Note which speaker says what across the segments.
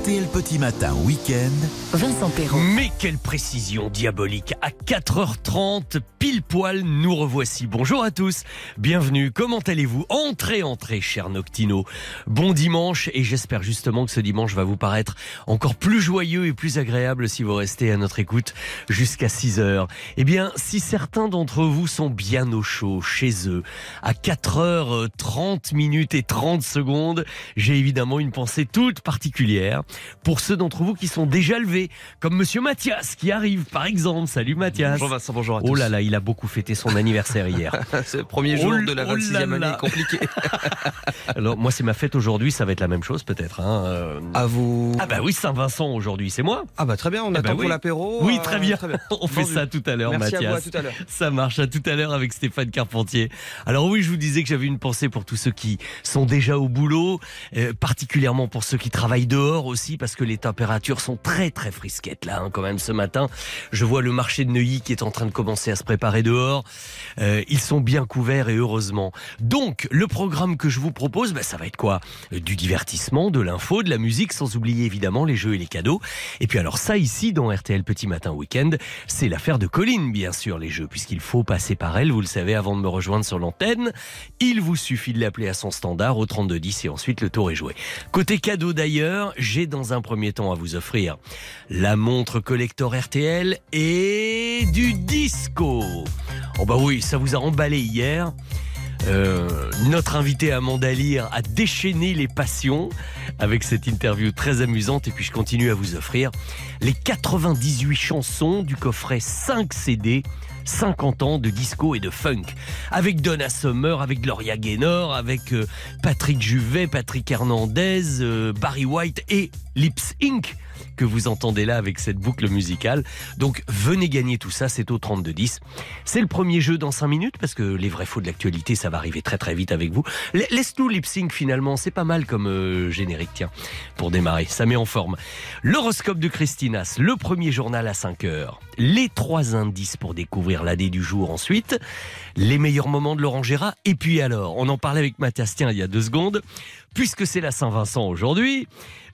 Speaker 1: RTL Petit Matin Week-end.
Speaker 2: Vincent Perrault.
Speaker 3: Mais quelle précision diabolique À 4h30, pile poil, nous revoici. Bonjour à tous, bienvenue, comment allez-vous? Entrez, entrez, cher Noctino. Bon dimanche, et j'espère justement que ce dimanche va vous paraître encore plus joyeux et plus agréable si vous restez à notre écoute jusqu'à 6h. Eh bien, si certains d'entre vous sont bien au chaud, chez eux, à 4h30 minutes et 30 secondes, j'ai évidemment une pensée toute particulière pour ceux d'entre vous qui sont déjà levés, comme Monsieur Mathias qui arrive par exemple. Salut Mathias.
Speaker 4: Bonjour Vincent, bonjour à tous.
Speaker 3: Oh là là, il a beaucoup fêté son anniversaire hier.
Speaker 4: c'est le premier jour
Speaker 3: Oh
Speaker 4: de la
Speaker 3: oh là
Speaker 4: 26e
Speaker 3: là.
Speaker 4: année compliquée.
Speaker 3: Alors moi c'est ma fête aujourd'hui, ça va être la même chose peut-être. hein, euh.
Speaker 4: À vous.
Speaker 3: Ah bah oui, Saint-Vincent aujourd'hui, c'est moi.
Speaker 4: Ah bah très bien, on
Speaker 3: Eh
Speaker 4: attend
Speaker 3: ben oui.
Speaker 4: pour l'apéro.
Speaker 3: Oui,
Speaker 4: euh,
Speaker 3: très bien. On fait
Speaker 4: Vendu.
Speaker 3: ça tout à l'heure, Mathias.
Speaker 4: à vous, à tout à l'heure.
Speaker 3: Ça marche à tout à l'heure avec Stéphane Carpentier. Alors oui, je vous disais que j'avais une pensée pour tous ceux qui sont déjà au boulot, euh, particulièrement pour ceux qui travaillent dehors aussi, parce que les températures sont très très frisquettes là, hein, quand même ce matin. Je vois le marché de Neuilly qui est en train de commencer à se préparer dehors. Euh, ils sont bien couverts et heureusement. Donc le programme que je vous propose, bah, ça va être quoi? Du divertissement, de l'info, de la musique, sans oublier évidemment les jeux et les cadeaux. Et puis alors ça ici dans RTL Petit Matin Week-end, c'est l'affaire de Colline bien sûr les jeux, puisqu'il faut passer par elle, vous le savez, avant de me rejoindre sur l'antenne. Il vous suffit de l'appeler à son standard au 3210 et ensuite le tour est joué. Côté cadeau d'ailleurs, j'ai dans un premier temps à vous offrir la montre collector RTL et du disco. Oh bah oui, ça vous a emballé hier. Euh, notre invité Amanda Lear a déchaîné les passions avec cette interview très amusante et puis je continue à vous offrir les 98 chansons du coffret 5 CD 50 ans de disco et de funk. Avec Donna Summer, avec Gloria Gaynor, avec euh, Patrick Juvet, Patrick Hernandez, euh, Barry White et Lips Inc que vous entendez là avec cette boucle musicale. Donc venez gagner tout ça, c'est au 3210. C'est le premier jeu dans 5 minutes parce que les vrais faux de l'actualité, ça va arriver très très vite avec vous. La- Laisse-nous lip sync finalement, c'est pas mal comme euh, générique, tiens, pour démarrer, ça met en forme. L'horoscope de Christinas, le premier journal à 5 heures. Les trois indices pour découvrir l'année du jour ensuite. Les meilleurs moments de Laurent Gérard. Et puis alors, on en parlait avec Mathias Tien il y a deux secondes. Puisque c'est la Saint-Vincent aujourd'hui,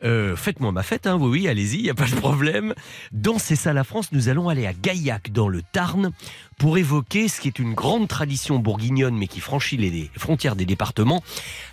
Speaker 3: euh, faites-moi ma fête, hein, oui, allez-y, il n'y a pas de problème. Dans C'est ça la France, nous allons aller à Gaillac, dans le Tarn, pour évoquer ce qui est une grande tradition bourguignonne, mais qui franchit les frontières des départements,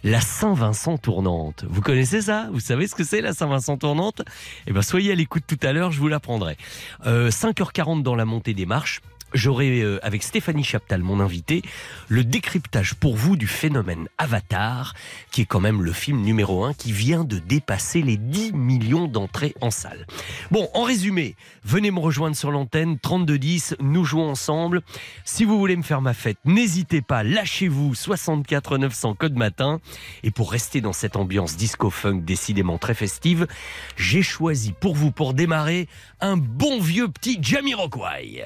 Speaker 3: la Saint-Vincent tournante. Vous connaissez ça? Vous savez ce que c'est, la Saint-Vincent tournante? Eh bien, soyez à l'écoute tout à l'heure, je vous l'apprendrai. Euh, 5h40 dans la montée des marches. J'aurai euh, avec Stéphanie Chaptal, mon invité, le décryptage pour vous du phénomène Avatar, qui est quand même le film numéro 1 qui vient de dépasser les 10 millions d'entrées en salle. Bon, en résumé, venez me rejoindre sur l'antenne 3210, nous jouons ensemble. Si vous voulez me faire ma fête, n'hésitez pas, lâchez-vous 64 900 code matin. Et pour rester dans cette ambiance disco-funk décidément très festive, j'ai choisi pour vous, pour démarrer, un bon vieux petit Jamiroquai.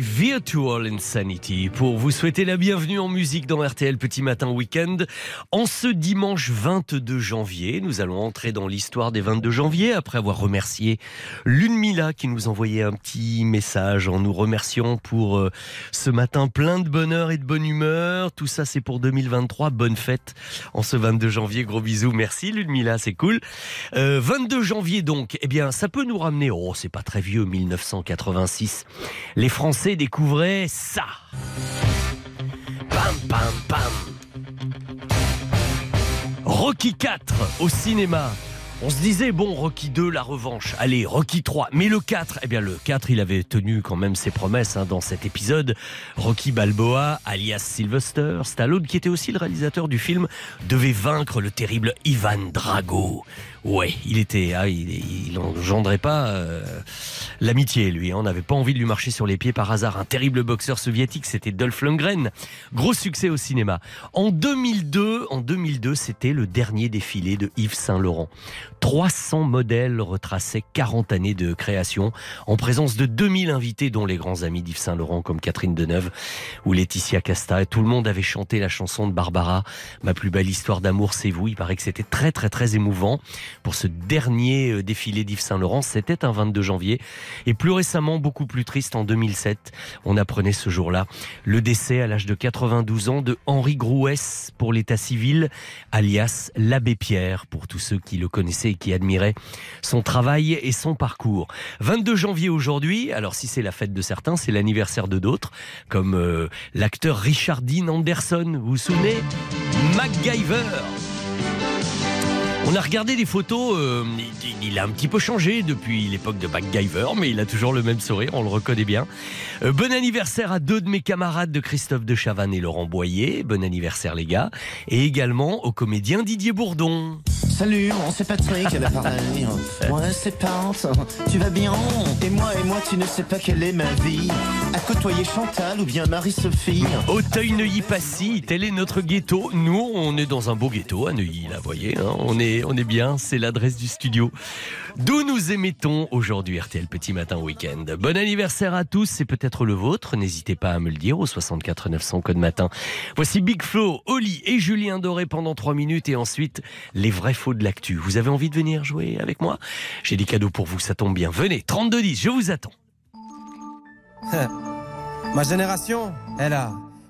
Speaker 5: Virtual Insanity
Speaker 3: pour vous souhaiter la bienvenue en musique dans RTL Petit Matin Week-end. En ce dimanche 22 janvier, nous allons entrer dans l'histoire des 22 janvier après avoir remercié Lune Mila qui nous envoyait un petit message en nous remerciant pour euh, ce matin plein de bonheur et de bonne humeur. Tout ça c'est pour 2023. Bonne fête en ce 22 janvier. Gros bisous. Merci Lune Mila, c'est cool. Euh, 22 janvier donc, eh bien ça peut nous ramener, oh c'est pas très vieux, 1986 les Français découvraient ça. Pam, pam, pam. Rocky 4 au cinéma. On se disait, bon, Rocky 2, la revanche. Allez, Rocky 3. Mais le 4, eh bien, le 4, il avait tenu quand même ses promesses hein, dans cet épisode. Rocky Balboa, alias Sylvester Stallone, qui était aussi le réalisateur du film, devait vaincre le terrible Ivan Drago. Ouais, il était, ah, il, il engendrait pas euh, l'amitié, lui. hein. On n'avait pas envie de lui marcher sur les pieds par hasard. Un terrible boxeur soviétique, c'était Dolph Lundgren. Gros succès au cinéma. En 2002, en 2002, c'était le dernier défilé de Yves Saint Laurent. 300 modèles retraçaient 40 années de création en présence de 2000 invités, dont les grands amis d'Yves Saint Laurent comme Catherine Deneuve ou Laetitia Casta. Et tout le monde avait chanté la chanson de Barbara, Ma plus belle histoire d'amour, c'est vous. Il paraît que c'était très très très émouvant pour ce dernier euh, défilé d'Yves Saint Laurent. C'était un 22 janvier. Et plus récemment, beaucoup plus triste, en 2007, on apprenait ce jour-là le décès à l'âge de 92 ans de Henri Grouès pour l'état civil, alias l'abbé Pierre, pour tous ceux qui le connaissaient et qui admiraient son travail et son parcours. 22 janvier aujourd'hui, alors si c'est la fête de certains, c'est l'anniversaire de d'autres, comme euh, l'acteur Richard Dean Anderson, vous vous souvenez? MacGyver on a regardé des photos, euh, il, a un petit peu changé depuis l'époque de MacGyver, mais il a toujours le même sourire, on le reconnaît bien. Euh, bon anniversaire à deux de mes camarades de Christophe de Chavannes et Laurent Boyer, bon anniversaire les gars, et également au comédien Didier Bourdon.
Speaker 4: Salut, moi c'est Patrick l'appareil. Moi c'est Pente, tu vas bien Et moi, et moi, tu ne sais pas quelle est ma vie. À côtoyer Chantal ou bien Marie-Sophie.
Speaker 3: Auteuil-Neuilly-Passy, tel est notre ghetto. Nous, on est dans un beau ghetto à Neuilly, là, vous voyez. hein. on, est, on est bien, c'est l'adresse du studio. D'où nous émettons aujourd'hui RTL Petit Matin Week-end. Bon anniversaire à tous, c'est peut-être le vôtre. N'hésitez pas à me le dire au 64 900 code matin. Voici Big Flo, Oli et Julien Doré pendant 3 minutes et ensuite les vrais de l'actu. Vous avez envie de venir jouer avec moi? J'ai des cadeaux pour vous, ça tombe bien. Venez, 3210, je vous attends.
Speaker 6: Ma génération, elle a,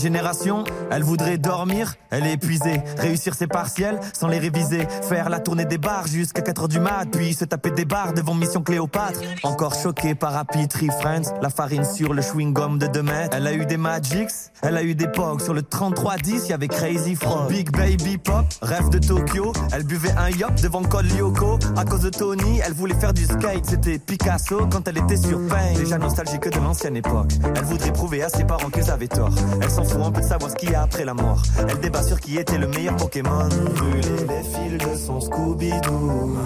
Speaker 6: Génération,
Speaker 4: elle voudrait dormir, elle est épuisée. Réussir ses partiels sans les réviser. Faire la tournée des bars jusqu'à 4 heures du mat, puis se taper des bars devant Mission Cléopâtre. Encore choqué par Happy Tree Friends, la farine sur le chewing-gum de 2 mètres. Elle a eu des Magics, elle a eu des Pogs. Sur le 3310, y avait Crazy Frog. Big Baby Pop, rêve de Tokyo. Elle buvait un yop devant Col Lyoko. À cause de Tony, elle voulait faire du skate. C'était Picasso quand elle était sur Pain. Déjà nostalgique de l'ancienne époque. Elle voudrait prouver à ses parents qu'ils avaient tort. Elle s'en fout un peu de savoir ce qu'il y a après la mort. Elle débat sur qui était le meilleur Pokémon. Brûler les fils de son Scooby-Doo.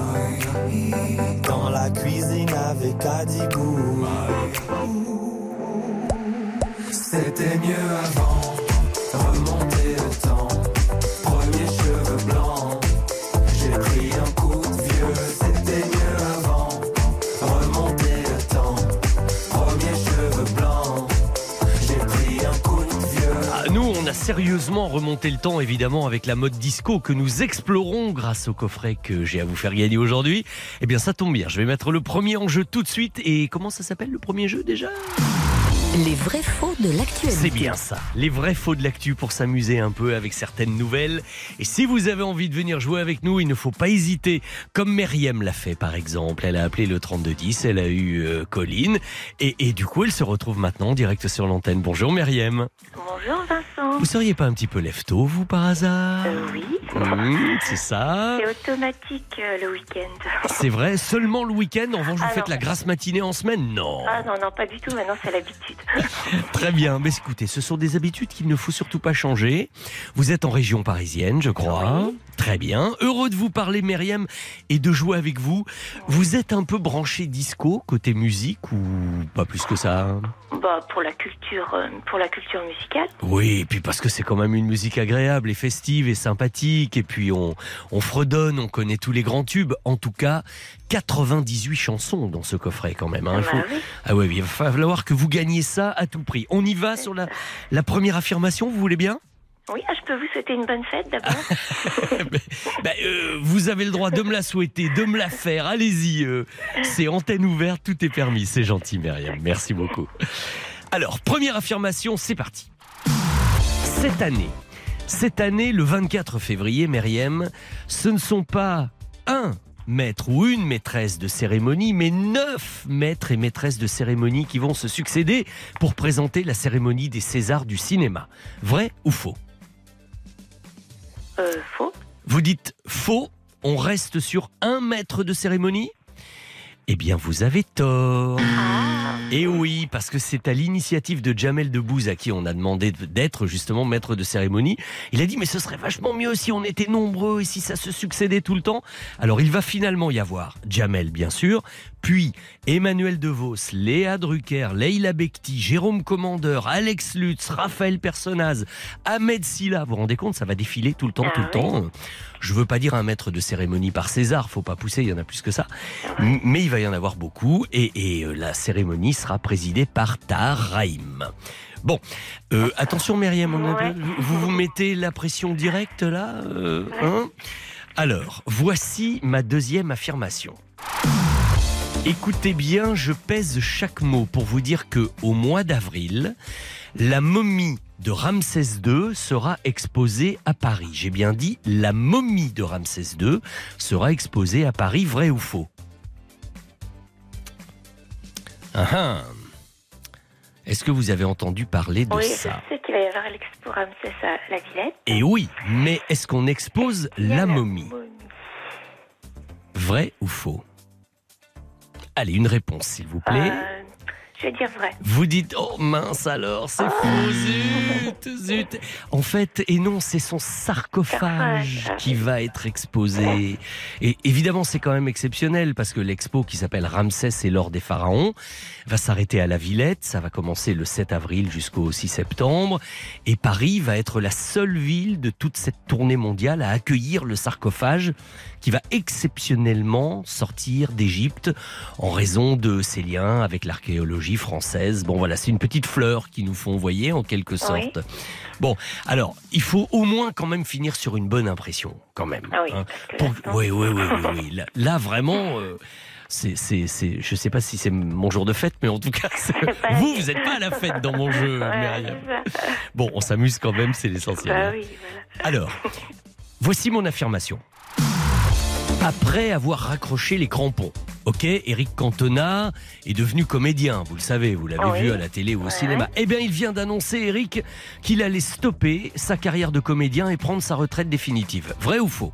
Speaker 4: Dans la cuisine avec Adibou. C'était mieux avant.
Speaker 3: Sérieusement remonté le temps, évidemment, avec la mode disco que nous explorons grâce au coffret que j'ai à vous faire gagner aujourd'hui. Eh bien, ça tombe bien. Je vais mettre le premier en jeu tout de suite. Et comment ça s'appelle le premier jeu déjà?
Speaker 2: Les vrais faux de l'actualité.
Speaker 3: C'est bien ça. Les vrais faux de l'actu pour s'amuser un peu avec certaines nouvelles. Et si vous avez envie de venir jouer avec nous, il ne faut pas hésiter. Comme Myriam l'a fait par exemple. Elle a appelé le 3210, elle a eu euh, Colline. Et, et du coup, elle se retrouve maintenant en direct sur l'antenne. Bonjour Myriam.
Speaker 7: Bonjour Vincent.
Speaker 3: Vous seriez pas un petit peu lève-tôt, vous, par hasard
Speaker 7: Euh, oui,
Speaker 3: Mmh, C'est ça.
Speaker 7: c'est automatique euh, le week-end.
Speaker 3: C'est vrai, seulement le week-end. En revanche, vous
Speaker 7: Ah
Speaker 3: faites
Speaker 7: non.
Speaker 3: la grasse matinée en semaine Non.
Speaker 7: Ah non, non, pas du tout, maintenant c'est l'habitude.
Speaker 3: Très bien. Mais écoutez, ce sont des habitudes qu'il ne faut surtout pas changer. Vous êtes en région parisienne, je crois. Très bien. Heureux de vous parler, Myriam, et de jouer avec vous. Vous êtes un peu branché disco côté musique ou pas plus que ça
Speaker 7: bah, pour la culture, euh, pour la culture musicale.
Speaker 3: Oui, et puis parce que c'est quand même une musique agréable et festive et sympathique. Et puis on, on fredonne, on connaît tous les grands tubes. En tout cas, 98 chansons dans ce coffret quand même. hein. Il
Speaker 7: Bah
Speaker 3: faut-. Ah oui, il va falloir que vous gagniez ça à tout prix. On y va sur la, la première affirmation, vous voulez bien?
Speaker 7: Oui, ah, je peux vous souhaiter une bonne fête d'abord.
Speaker 3: Ben, euh, Vous avez le droit de me la souhaiter, de me la faire. Allez-y, euh, c'est antenne ouverte, tout est permis. C'est gentil, Myriam. Merci beaucoup. Alors, première affirmation, c'est parti. Cette année, cette année, le 24 février, Myriam, ce ne sont pas un maître ou une maîtresse de cérémonie, mais neuf maîtres et maîtresses de cérémonie qui vont se succéder pour présenter la cérémonie des Césars du cinéma. Vrai ou faux?
Speaker 7: Euh, faux.
Speaker 3: Vous dites faux, on reste sur un maître de cérémonie? Eh bien, vous avez tort. Et oui, parce que c'est à l'initiative de Jamel Debbouze à qui on a demandé d'être justement maître de cérémonie. Il a dit mais ce serait vachement mieux si on était nombreux et si ça se succédait tout le temps. Alors il va finalement y avoir Jamel bien sûr, puis Emmanuel DeVos, Léa Drucker, Leila Bekti, Jérôme Commandeur, Alex Lutz, Raphaël Personnaz, Ahmed Silla. Vous vous rendez compte, ça va défiler tout le temps,
Speaker 7: Ah
Speaker 3: tout le
Speaker 7: oui.
Speaker 3: temps. Je veux pas dire un maître de cérémonie par César, faut pas pousser, il y en a plus que ça. Mais il va y en avoir beaucoup et, et, euh, la cérémonie sera présidée par Tahar Rahim. Bon, euh, attention Myriam, on a- vous vous mettez la pression directe là euh, hein? Alors, voici ma deuxième affirmation. Écoutez bien, je pèse chaque mot pour vous dire que au mois d'avril, la momie de Ramsès II sera exposée à Paris. J'ai bien dit la momie de Ramsès II sera exposée à Paris, vrai ou faux? Ah ah. Est-ce que vous avez entendu parler de
Speaker 7: oui,
Speaker 3: ça?
Speaker 7: je sais qu'il va y avoir l'expo Ramsès à la Villette.
Speaker 3: Et oui, mais est-ce qu'on expose la momie Vrai ou faux? Allez, une réponse s'il vous plaît.
Speaker 7: Euh, je vais dire vrai.
Speaker 3: Vous dites oh mince alors c'est faux zut zut en fait et non c'est son sarcophage
Speaker 7: Sarcophage.
Speaker 3: qui va être exposé et évidemment c'est quand même exceptionnel parce que l'expo qui s'appelle Ramsès et l'or des pharaons va s'arrêter à la Villette ça va commencer le 7 avril jusqu'au 6 septembre et Paris va être la seule ville de toute cette tournée mondiale à accueillir le sarcophage qui va exceptionnellement sortir d'Égypte en raison de ses liens avec l'archéologie française. Bon voilà, c'est une petite fleur qui nous font voyer en quelque sorte. Bon, alors, il faut au moins quand même finir sur une bonne impression, quand même.
Speaker 7: Ah oui,
Speaker 3: hein. Pour- Oui, oui, oui, oui, oui. Là, là, vraiment... euh, c'est, c'est, c'est, je sais pas si c'est mon jour de fête, mais en tout cas, vous, vous n'êtes pas à la fête dans mon jeu, Myriam. Bon, on s'amuse quand même, c'est l'essentiel.
Speaker 7: Bah
Speaker 3: hein. Alors, voici mon affirmation. Après avoir raccroché les crampons, ok, Eric Cantona est devenu comédien, vous le savez, vous l'avez
Speaker 7: Ah oui.
Speaker 3: vu à la télé ou au
Speaker 7: Ouais.
Speaker 3: cinéma. Eh bien, il vient d'annoncer, Eric, qu'il allait stopper sa carrière de comédien et prendre sa retraite définitive. Vrai ou faux?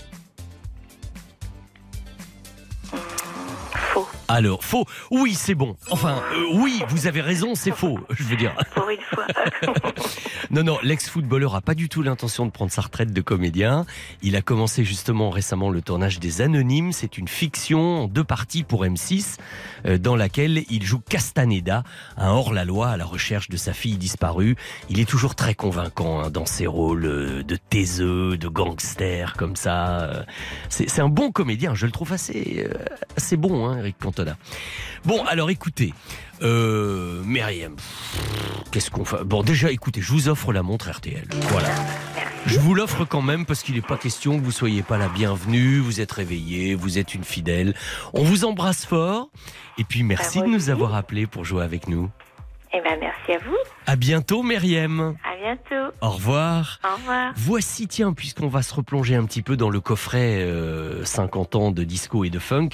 Speaker 3: Alors, faux. Oui, c'est bon. Enfin, euh, oui, vous avez raison, c'est faux. Je veux dire.
Speaker 7: Pour une fois.
Speaker 3: Non, non, l'ex-footballeur a pas du tout l'intention de prendre sa retraite de comédien. Il a commencé justement récemment le tournage des Anonymes. C'est une fiction en deux parties pour M6, euh, dans laquelle il joue Castaneda, un hors-la-loi à la recherche de sa fille disparue. Il est toujours très convaincant hein, dans ses rôles euh, de taiseux, de gangster, comme ça. C'est un bon comédien, je le trouve assez, assez bon, hein, Eric Bon, alors écoutez, euh, Myriam, qu'est-ce qu'on fait Bon, déjà, écoutez, je vous offre la montre RTL. Voilà. Je vous l'offre quand même parce qu'il n'est pas question que vous soyez pas la bienvenue. Vous êtes réveillée, vous êtes une fidèle. On vous embrasse fort. Et puis merci
Speaker 7: Bah,
Speaker 3: de nous avoir appelés pour jouer avec nous.
Speaker 7: Eh ben, merci à vous.
Speaker 3: À bientôt, Myriam.
Speaker 7: À bientôt.
Speaker 3: Au revoir.
Speaker 7: Au revoir.
Speaker 3: Voici, tiens, puisqu'on va se replonger un petit peu dans le coffret euh, 50 ans de disco et de funk,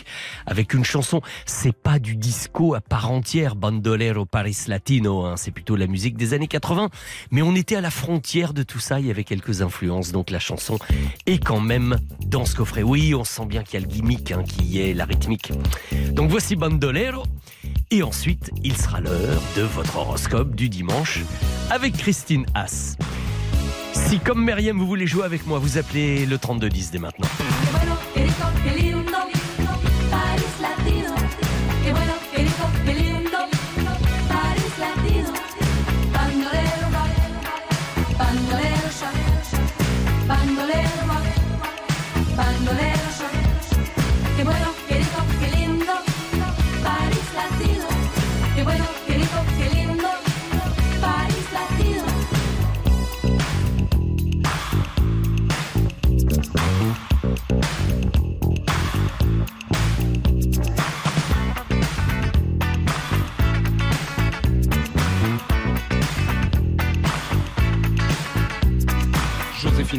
Speaker 3: avec une chanson, c'est pas du disco à part entière, Bandolero Paris Latino, hein, c'est plutôt la musique des années 80, mais on était à la frontière de tout ça, il y avait quelques influences, donc la chanson est quand même dans ce coffret. Oui, on sent bien qu'il y a le gimmick hein, qui y est, la rythmique. Donc voici Bandolero, et ensuite, il sera l'heure de votre horoscope du dimanche avec Christine Haas. Si comme Myriam vous voulez jouer avec moi, vous appelez le 3210 dès maintenant.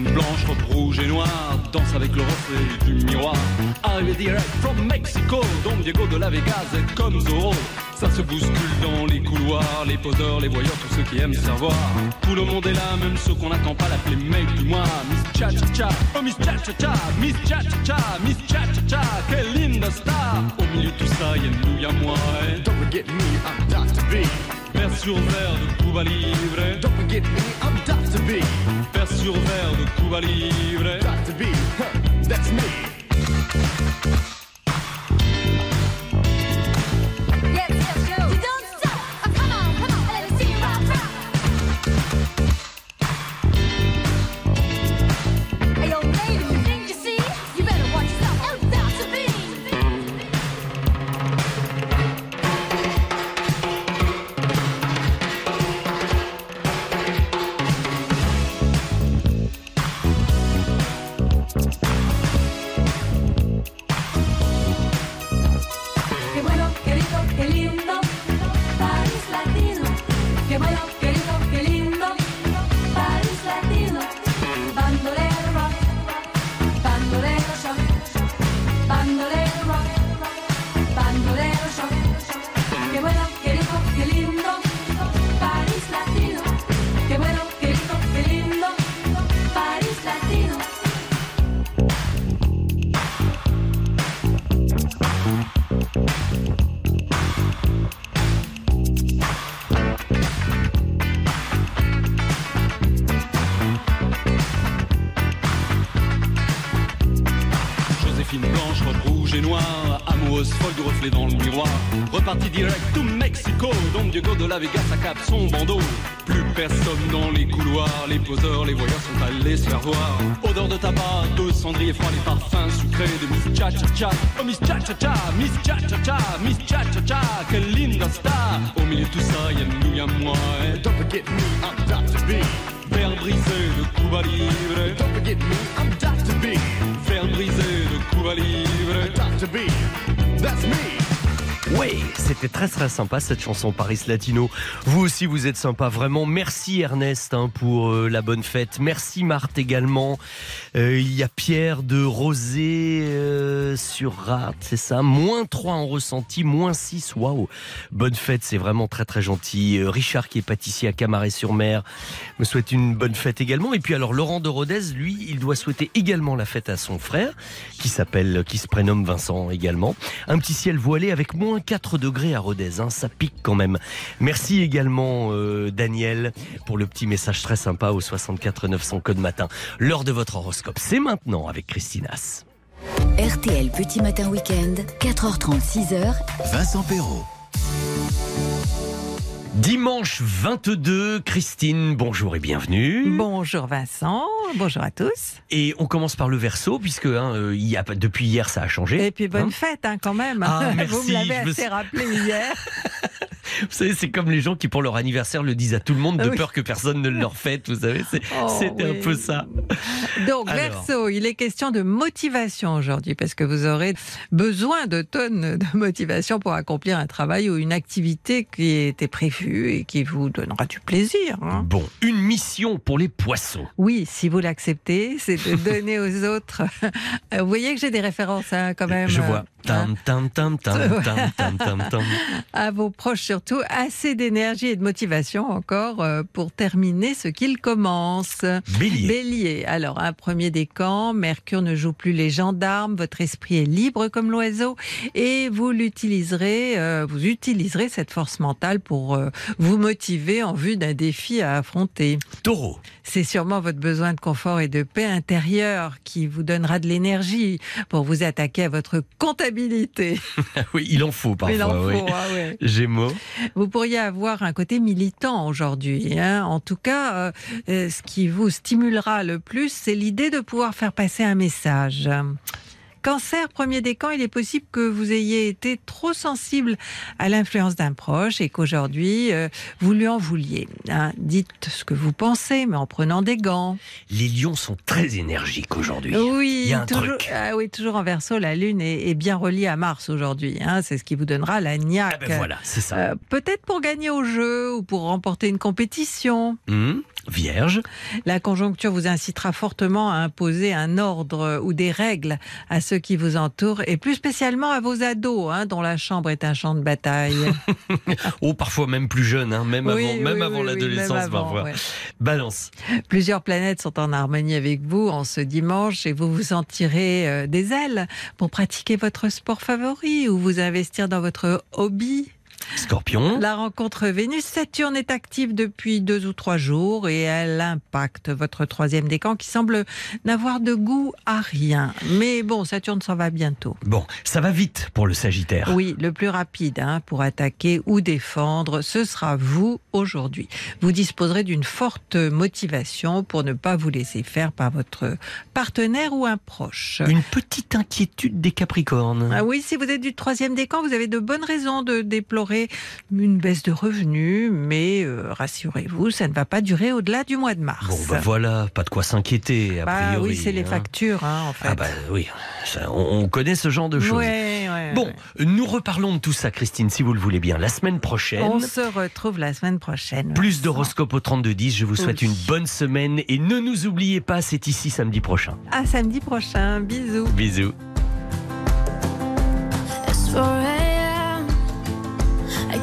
Speaker 8: Blanche, robe rouge et noire, danse avec le reflet du miroir. Arrivé direct from Mexico, Don Diego de la Vegas est comme Zorro. Ça se bouscule dans les couloirs, les poseurs, les voyeurs, tous ceux qui aiment savoir. Tout le monde est là, même ceux qu'on n'attend pas l'appeler mec du mois. Miss Cha Cha Cha, oh Miss Cha Cha Cha, Miss Cha Cha Cha, Miss Cha Cha Cha, quelle linda star. Au milieu de tout ça, y'a nous, y'a moi. et Don't forget me, I'm Dr. B. Sur verre de Cuba Libre. Don't forget me, I'm Dr. B. Verre sur verre de Cuba Libre. Huh, that's me. Direct to Mexico, Don Diego de la Vegas accap son bandeau. Plus personne dans les couloirs, les poseurs, les voyeurs sont allés se faire voir. Odeur de tabac, de cendrier froid, les parfums sucrés de Miss Cha Cha Cha. Oh Miss Cha Cha Cha, Miss Cha Cha Cha, Miss Cha Cha Cha, quelle linda star. Au milieu de tout ça, y'a nous, y'a moi. Don't forget me, I'm Dr. B. Verre brisé de Cuba Libre. Don't forget me, I'm Dr. B. Verre brisé de Cuba Libre. Dr. B, that's me.
Speaker 3: Ouais, c'était très très sympa cette chanson Paris Latino. Vous aussi vous êtes sympa, vraiment. Merci Ernest hein, pour euh, la bonne fête. Merci Marthe également. Euh, Il y a Pierre de Rosé euh, sur Rart, c'est ça. Moins 3 en ressenti, moins 6. Waouh. Bonne fête, c'est vraiment très très gentil. Richard qui est pâtissier à Camaret-sur-Mer me souhaite une bonne fête également. Et puis alors Laurent de Rodez, lui, il doit souhaiter également la fête à son frère qui s'appelle, qui se prénomme Vincent également. Un petit ciel voilé avec moins 4 degrés à Rodez, hein, ça pique quand même. Merci également euh, Daniel pour le petit message très sympa au 64 900 code matin. L'heure de votre horoscope, c'est maintenant avec Christinas.
Speaker 2: RTL Petit Matin Week-end, 4h30, 6h.
Speaker 1: Vincent Perrault.
Speaker 3: Dimanche 22, Christine, bonjour et bienvenue.
Speaker 9: Bonjour Vincent, bonjour à tous.
Speaker 3: Et on commence par le verso, puisque hein, euh, il y a, depuis hier ça a changé.
Speaker 9: Et puis bonne
Speaker 3: Hein
Speaker 9: fête hein, quand même.
Speaker 3: Ah,
Speaker 9: Vous
Speaker 3: merci,
Speaker 9: me l'avez
Speaker 3: me
Speaker 9: assez rappelé hier.
Speaker 3: Vous savez, c'est comme les gens qui pour leur anniversaire le disent à tout le monde de
Speaker 9: Oui.
Speaker 3: peur que personne ne leur fête, vous savez, c'est-
Speaker 9: Oh,
Speaker 3: c'était
Speaker 9: oui.
Speaker 3: un peu ça.
Speaker 9: Donc. Verseau, il est question de motivation aujourd'hui parce que vous aurez besoin de tonnes de motivation pour accomplir un travail ou une activité qui était prévue et qui vous donnera du plaisir. hein.
Speaker 3: Bon, une mission pour les poissons.
Speaker 9: Oui, si vous l'acceptez, c'est de donner aux autres. Vous voyez que j'ai des références hein, quand même.
Speaker 3: Je vois.
Speaker 9: hein.
Speaker 3: Tam, tam, tam, tam, tam, tam, tam, tam.
Speaker 9: à vos proches surtout, assez d'énergie et de motivation encore euh, pour terminer ce qu'ils commencent.
Speaker 3: Bélier.
Speaker 9: Bélier, alors un premier décan, Mercure ne joue plus les gendarmes, votre esprit est libre comme l'oiseau et vous l'utiliserez, euh, vous utiliserez cette force mentale pour euh, vous motiver en vue d'un défi à affronter.
Speaker 3: Taureau.
Speaker 9: C'est sûrement votre besoin de confort et de paix intérieure qui vous donnera de l'énergie pour vous attaquer à votre comptabilité.
Speaker 3: oui, il en faut parfois.
Speaker 9: Il en
Speaker 3: oui.
Speaker 9: faut, ah ouais.
Speaker 3: Gémeaux.
Speaker 9: Vous pourriez avoir un côté militant aujourd'hui. hein. En tout cas, euh, euh, ce qui vous stimulera le plus, c'est l'idée de pouvoir faire passer un message. Cancer, premier décan, il est possible que vous ayez été trop sensible à l'influence d'un proche et qu'aujourd'hui, euh, vous lui en vouliez. hein. Dites ce que vous pensez, mais en prenant des gants.
Speaker 3: Les lions sont très énergiques aujourd'hui.
Speaker 9: Oui,
Speaker 3: Il y a un
Speaker 9: toujours,
Speaker 3: truc.
Speaker 9: ah oui, toujours en verso, la Lune est, est bien reliée à Mars aujourd'hui. hein. C'est ce qui vous donnera la niaque.
Speaker 3: Ah ben voilà, c'est ça.
Speaker 9: Euh, Peut-être pour gagner au jeu ou pour remporter une compétition.
Speaker 3: Hum, Vierge.
Speaker 9: La conjoncture vous incitera fortement à imposer un ordre ou des règles à ceux qui vous entourent et plus spécialement à vos ados, hein, dont la chambre est un champ de bataille.
Speaker 3: Oh, parfois même plus jeune, hein, même
Speaker 9: Oui,
Speaker 3: avant, même
Speaker 9: oui,
Speaker 3: avant
Speaker 9: oui, oui,
Speaker 3: l'adolescence parfois.
Speaker 9: ouais.
Speaker 3: Balance.
Speaker 9: Plusieurs planètes sont en harmonie avec vous en ce dimanche et vous vous sentirez euh, des ailes pour pratiquer votre sport favori ou vous investir dans votre hobby.
Speaker 3: Scorpion.
Speaker 9: La rencontre Vénus-Saturne est active depuis deux ou trois jours et elle impacte votre troisième décan qui semble n'avoir de goût à rien. Mais bon, Saturne s'en va bientôt.
Speaker 3: Bon, ça va vite pour le Sagittaire.
Speaker 9: Oui, le plus rapide hein, pour attaquer ou défendre, ce sera vous aujourd'hui. Vous disposerez d'une forte motivation pour ne pas vous laisser faire par votre partenaire ou un proche.
Speaker 3: Une petite inquiétude des Capricornes.
Speaker 9: Ah oui, si vous êtes du troisième décan, vous avez de bonnes raisons de déplorer une baisse de revenus, mais euh, rassurez-vous, ça ne va pas durer au-delà du mois de mars.
Speaker 3: Bon, bah voilà, pas de quoi s'inquiéter, a
Speaker 9: Bah
Speaker 3: priori.
Speaker 9: oui, c'est les
Speaker 3: hein.
Speaker 9: factures, hein, en fait.
Speaker 3: Ah bah oui, ça, on, on connaît ce genre de choses.
Speaker 9: Ouais, ouais,
Speaker 3: Bon,
Speaker 9: ouais.
Speaker 3: nous reparlons de tout ça, Christine, si vous le voulez bien, la semaine prochaine.
Speaker 9: On se retrouve la semaine prochaine.
Speaker 3: Plus d'horoscopes au 3210. Je vous souhaite
Speaker 9: Oui.
Speaker 3: une bonne semaine et ne nous oubliez pas, c'est ici samedi prochain.
Speaker 9: À samedi prochain. Bisous.
Speaker 3: Bisous.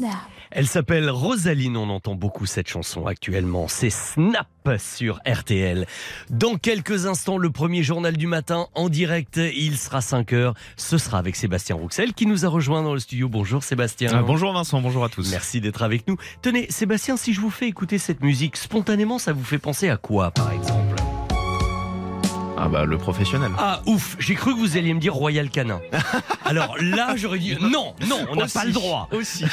Speaker 10: snap.
Speaker 3: Elle s'appelle Rosaline, on entend beaucoup cette chanson actuellement. C'est Snap sur RTL. Dans quelques instants, le premier journal du matin en direct, il sera 5 heures. Ce sera avec Sébastien Rouxel qui nous a rejoint dans le studio. Bonjour Sébastien.
Speaker 11: Ah, bonjour Vincent, bonjour à tous.
Speaker 3: Merci d'être avec nous. Tenez, Sébastien, si je vous fais écouter cette musique, spontanément, ça vous fait penser à quoi par exemple?
Speaker 11: Ah bah le professionnel.
Speaker 3: Ah ouf, j'ai cru que vous alliez me dire Royal Canin. Alors là, j'aurais dit non, non, on n'a pas le droit.
Speaker 11: Aussi.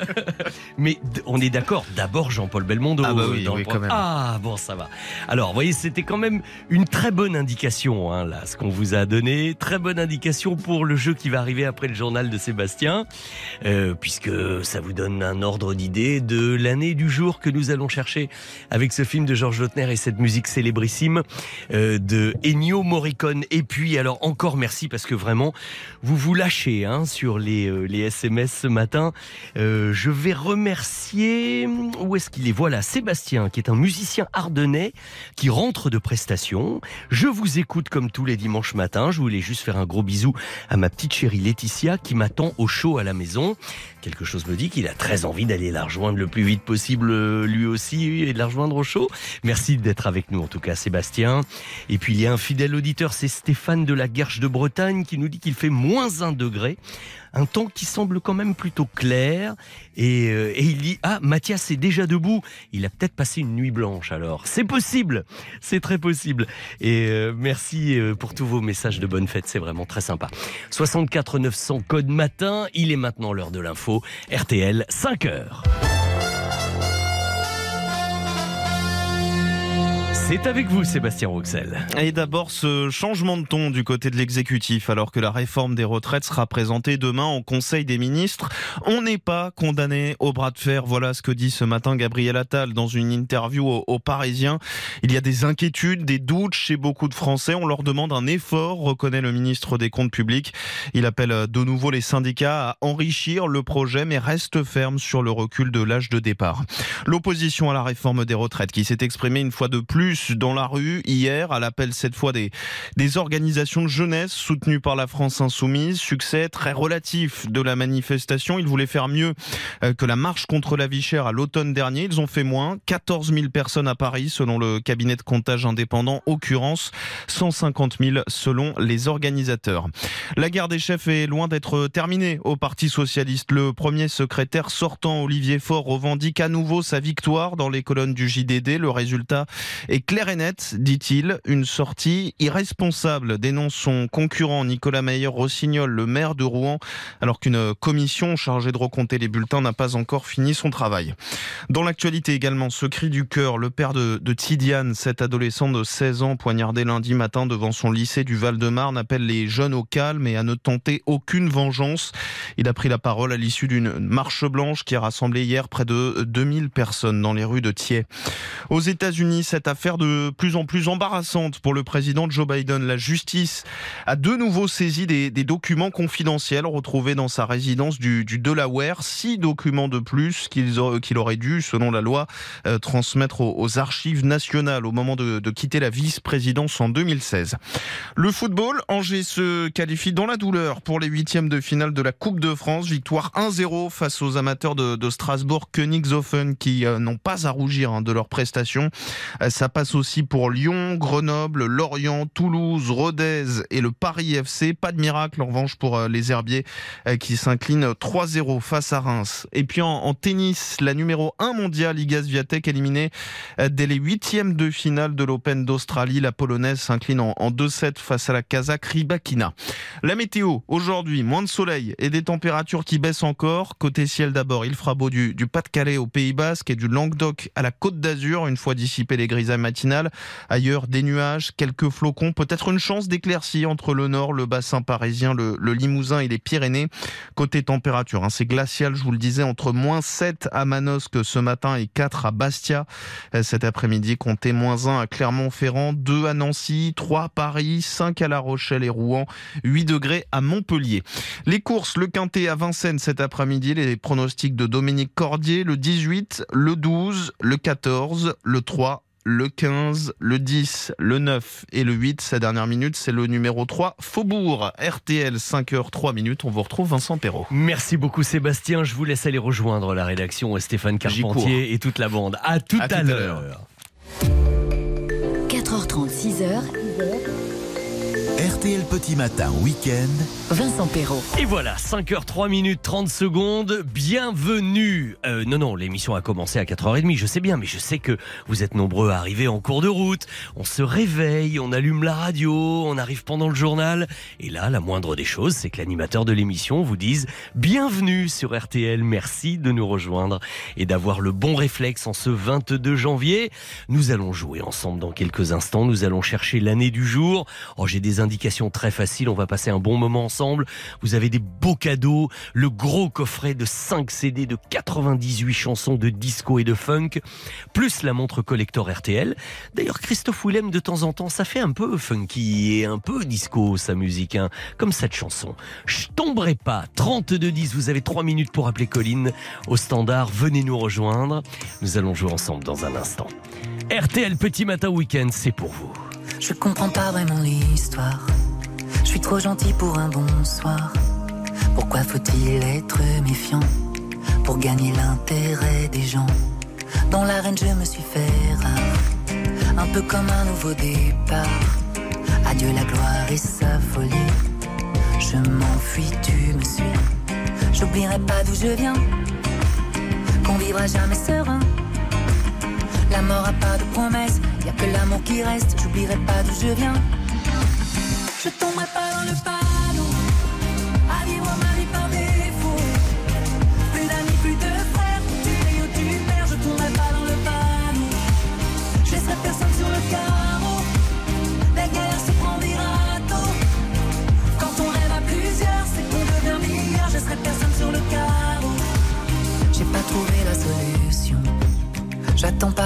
Speaker 3: Mais on est d'accord, d'abord Jean-Paul Belmondo.
Speaker 11: Ah bah oui,
Speaker 3: dans
Speaker 11: oui,
Speaker 3: le pro-
Speaker 11: quand même.
Speaker 3: Ah bon, ça va. Alors, vous voyez, c'était quand même une très bonne indication, hein, là, ce qu'on vous a donné. Très bonne indication pour le jeu qui va arriver après le journal de Sébastien, euh, puisque ça vous donne un ordre d'idée de l'année du jour que nous allons chercher avec ce film de Georges Lautner et cette musique célébrissime euh, de Ennio Morricone. Et puis, alors encore merci parce que vraiment, vous vous lâchez hein, sur les, euh, SMS ce matin. Euh, je vais remercier, où est-ce qu'il est? Voilà, Sébastien, qui est un musicien ardennais qui rentre de prestation. Je vous écoute comme tous les dimanches matins. Je voulais juste faire un gros bisou à ma petite chérie Laetitia qui m'attend au show à la maison. Quelque chose me dit qu'il a très envie d'aller la rejoindre le plus vite possible, euh, lui aussi, et de la rejoindre au show. Merci d'être avec nous, en tout cas, Sébastien. Et puis, il y a un fidèle auditeur, c'est Stéphane de la Guerche de Bretagne, qui nous dit qu'il fait moins un degré. Un temps qui semble quand même plutôt clair. Et, euh, et il dit, ah, Mathias est déjà debout. Il a peut-être passé une nuit blanche alors. C'est possible. C'est très possible. Et euh, merci euh, pour tous vos messages de bonne fête. C'est vraiment très sympa. 64 900 code matin. Il est maintenant l'heure de l'info. RTL, 5 heures. C'est avec vous, Sébastien Roxel.
Speaker 11: Et d'abord, ce changement de ton du côté de l'exécutif, alors que la réforme des retraites sera présentée demain au Conseil des ministres. On n'est pas condamné au bras de fer. Voilà ce que dit ce matin Gabriel Attal dans une interview aux, aux Parisiens. Il y a des inquiétudes, des doutes chez beaucoup de Français. On leur demande un effort, reconnaît le ministre des Comptes publics. Il appelle de nouveau les syndicats à enrichir le projet, mais reste ferme sur le recul de l'âge de départ. L'opposition à la réforme des retraites qui s'est exprimée une fois de plus dans la rue hier à l'appel cette fois des, des organisations de jeunesse soutenues par la France insoumise. Succès très relatif de la manifestation. Ils voulaient faire mieux euh, que la marche contre la vie chère à l'automne dernier. Ils ont fait moins. 14 000 personnes à Paris selon le cabinet de comptage indépendant. Occurrence 150 000 selon les organisateurs. La guerre des chefs est loin d'être terminée au Parti socialiste. Le premier secrétaire sortant, Olivier Faure, revendique à nouveau sa victoire dans les colonnes du JDD. Le résultat est claire et nette, dit-il. Une sortie irresponsable, dénonce son concurrent Nicolas Meyer-Rossignol, le maire de Rouen, alors qu'une commission chargée de recompter les bulletins n'a pas encore fini son travail. Dans l'actualité également, ce cri du cœur, le père de, Tidiane, cette adolescente de 16 ans poignardée lundi matin devant son lycée du Val-de-Marne, appelle les jeunes au calme et à ne tenter aucune vengeance. Il a pris la parole à l'issue d'une marche blanche qui a rassemblé hier près de 2000 personnes dans les rues de Thiers. Aux États-Unis, cette affaire de plus en plus embarrassante pour le président Joe Biden. La justice a de nouveau saisi des, documents confidentiels retrouvés dans sa résidence du, Delaware. Six documents de plus qu'il qu'il aurait dû, selon la loi, euh, transmettre aux, archives nationales au moment de, quitter la vice-présidence en 2016. Le football, Angers se qualifie dans la douleur pour les huitièmes de finale de la Coupe de France. Victoire 1-0 face aux amateurs de, Strasbourg, Königshofen, qui euh, n'ont pas à rougir hein, de leur prestation. Euh, ça passe aussi pour Lyon, Grenoble, Lorient, Toulouse, Rodez et le Paris FC. Pas de miracle en revanche pour euh, les Herbiers euh, qui s'inclinent 3-0 face à Reims. Et puis en, en tennis, la numéro 1 mondiale, Iga Swiatek, éliminée euh, dès les huitièmes de finale de l'Open d'Australie. La Polonaise s'incline en, en 2-7 face à la Kazakh Rybakina. La météo, aujourd'hui, moins de soleil et des températures qui baissent encore. Côté ciel d'abord, il fera beau du, Pas-de-Calais au Pays Basque et du Languedoc à la Côte d'Azur, une fois dissipées les grisailles Ailleurs, des nuages, quelques flocons, peut-être une chance d'éclaircie entre le nord, le bassin parisien, le, le Limousin et les Pyrénées. Côté température, hein, c'est glacial, je vous le disais, entre moins 7 à Manosque ce matin et 4 à Bastia. Euh, Cet après-midi, comptez moins 1 à Clermont-Ferrand, 2 à Nancy, 3 à Paris, 5 à La Rochelle et Rouen, 8 degrés à Montpellier. Les courses, le Quintet à Vincennes cet après-midi, les pronostics de Dominique Cordier, le 18, le 12, le 14, le 3, le 15, le 10, le 9 et le 8. Sa dernière minute, c'est le numéro 3, Faubourg. RTL, 5h, 3 minutes. On vous retrouve Vincent Perrault.
Speaker 3: Merci beaucoup Sébastien. Je vous laisse aller rejoindre la rédaction Stéphane Carpentier et toute la bande. À tout à,
Speaker 11: À tout à
Speaker 3: l'heure.
Speaker 11: l'heure.
Speaker 2: 4h30, 6h,
Speaker 1: RTL Petit Matin Week-end.
Speaker 2: Vincent Perrault.
Speaker 3: Et voilà, 5h03 minutes 30 secondes. Bienvenue. Euh, non, non, l'émission a commencé à 4h30, je sais bien, mais je sais que vous êtes nombreux à arriver en cours de route. On se réveille, on allume la radio, on arrive pendant le journal. Et là, la moindre des choses, c'est que l'animateur de l'émission vous dise Bienvenue sur RTL, merci de nous rejoindre et d'avoir le bon réflexe en ce 22 janvier. Nous allons jouer ensemble dans quelques instants. Nous allons chercher l'année du jour. Oh, j'ai des indications très faciles. On va passer un bon moment ensemble. Vous avez des beaux cadeaux. Le gros coffret de 5 CD de 98 chansons de disco et de funk, plus la montre collector RTL. D'ailleurs, Christophe Willem, de temps en temps, ça fait un peu funky et un peu disco, sa musique, hein, comme cette chanson. Je tomberai pas. 3210, vous avez 3 minutes pour appeler Colline au standard. Venez nous rejoindre. Nous allons jouer ensemble dans un instant. RTL Petit Matin Week-end, c'est pour vous.
Speaker 12: Je comprends pas vraiment l'histoire. Je suis trop gentil pour un bonsoir. Pourquoi faut-il être méfiant pour gagner l'intérêt des gens? Dans l'arène, je me suis fait rare, un peu comme un nouveau départ. Adieu la gloire et sa folie. Je m'enfuis, tu me suis. J'oublierai pas d'où je viens, qu'on vivra jamais serein. La mort a pas de promesse, y a que l'amour qui reste. J'oublierai pas d'où je viens. Je tomberai pas dans le panneau, à vivre ma vie par défaut. Plus d'amis, plus de frères, tu payes ou tu perds. Je tomberai pas dans le panneau, je laisserai personne sur le carreau. La guerre se prend des. Quand on rêve à plusieurs, c'est qu'on devient meilleur. Je laisserai personne sur le carreau. J'ai pas trouvé la solution. J'attends pas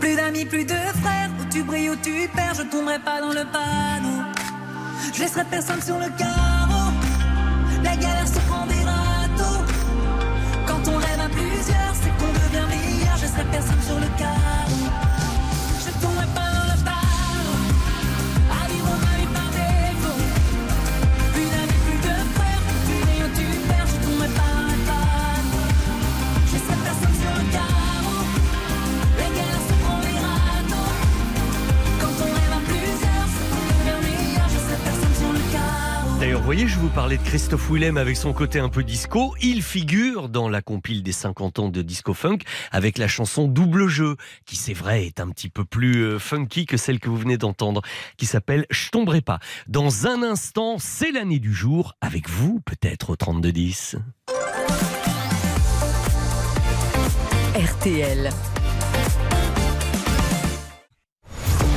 Speaker 12: Plus d'amis, plus de frères, tu brilles, où tu perds, je tomberai pas dans le panneau. Je laisserai personne sur le carreau, la galère se prend des râteaux. Quand on rêve à plusieurs, c'est qu'on devient meilleur, je laisserai personne sur le carreau.
Speaker 3: Voyez, je vous parlais de Christophe Willem avec son côté un peu disco. Il figure dans la compile des 50 ans de disco funk avec la chanson Double Jeu, qui c'est vrai est un petit peu plus euh, funky que celle que vous venez d'entendre, qui s'appelle Je tomberai pas. Dans un instant, c'est l'année du jour, avec vous peut-être au 3210.
Speaker 2: RTL.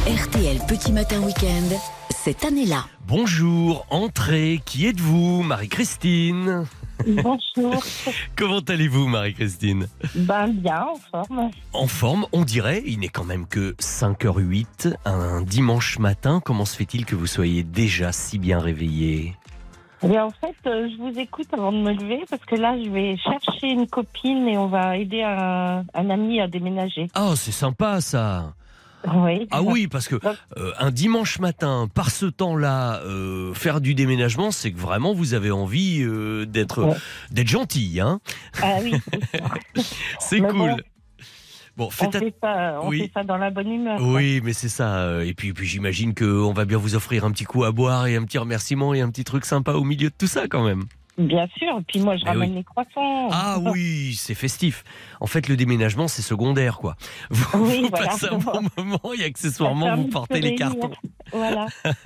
Speaker 2: RTL Petit Matin Week-end, cette année-là.
Speaker 3: Bonjour, entrez, qui êtes-vous Marie-Christine?
Speaker 13: Bonjour.
Speaker 3: Comment allez-vous Marie-Christine?
Speaker 13: Ben bien, en forme.
Speaker 3: En forme, on dirait, il n'est quand même que 5h08, un dimanche matin. Comment se fait-il que vous soyez déjà si bien réveillé
Speaker 13: Eh bien, en fait, euh, je vous écoute avant de me lever parce que là, je vais chercher une copine et on va aider un, un ami à déménager.
Speaker 3: Oh, c'est sympa ça
Speaker 13: Oui.
Speaker 3: Ah oui, parce que euh, un dimanche matin, par ce temps-là, euh, faire du déménagement, c'est que vraiment vous avez envie euh, d'être
Speaker 13: Ouais.
Speaker 3: d'être gentil, hein
Speaker 13: Ah oui.
Speaker 3: C'est cool.
Speaker 13: bon,
Speaker 3: Bon,
Speaker 13: on fait ça, on
Speaker 3: Oui.
Speaker 13: fait ça dans la bonne humeur.
Speaker 3: Oui, mais c'est ça. Et puis, puis j'imagine qu'on va bien vous offrir un petit coup à boire et un petit remerciement et un petit truc sympa au milieu de tout ça quand même.
Speaker 13: Bien sûr. Puis moi, je
Speaker 3: Eh
Speaker 13: ramène
Speaker 3: oui.
Speaker 13: les croissants.
Speaker 3: Ah oui, c'est festif. En fait, le déménagement, c'est secondaire, quoi. Vous,
Speaker 13: Oui,
Speaker 3: vous
Speaker 13: voilà.
Speaker 3: passez un bon moment et accessoirement, vous portez les cartons.
Speaker 13: Voilà.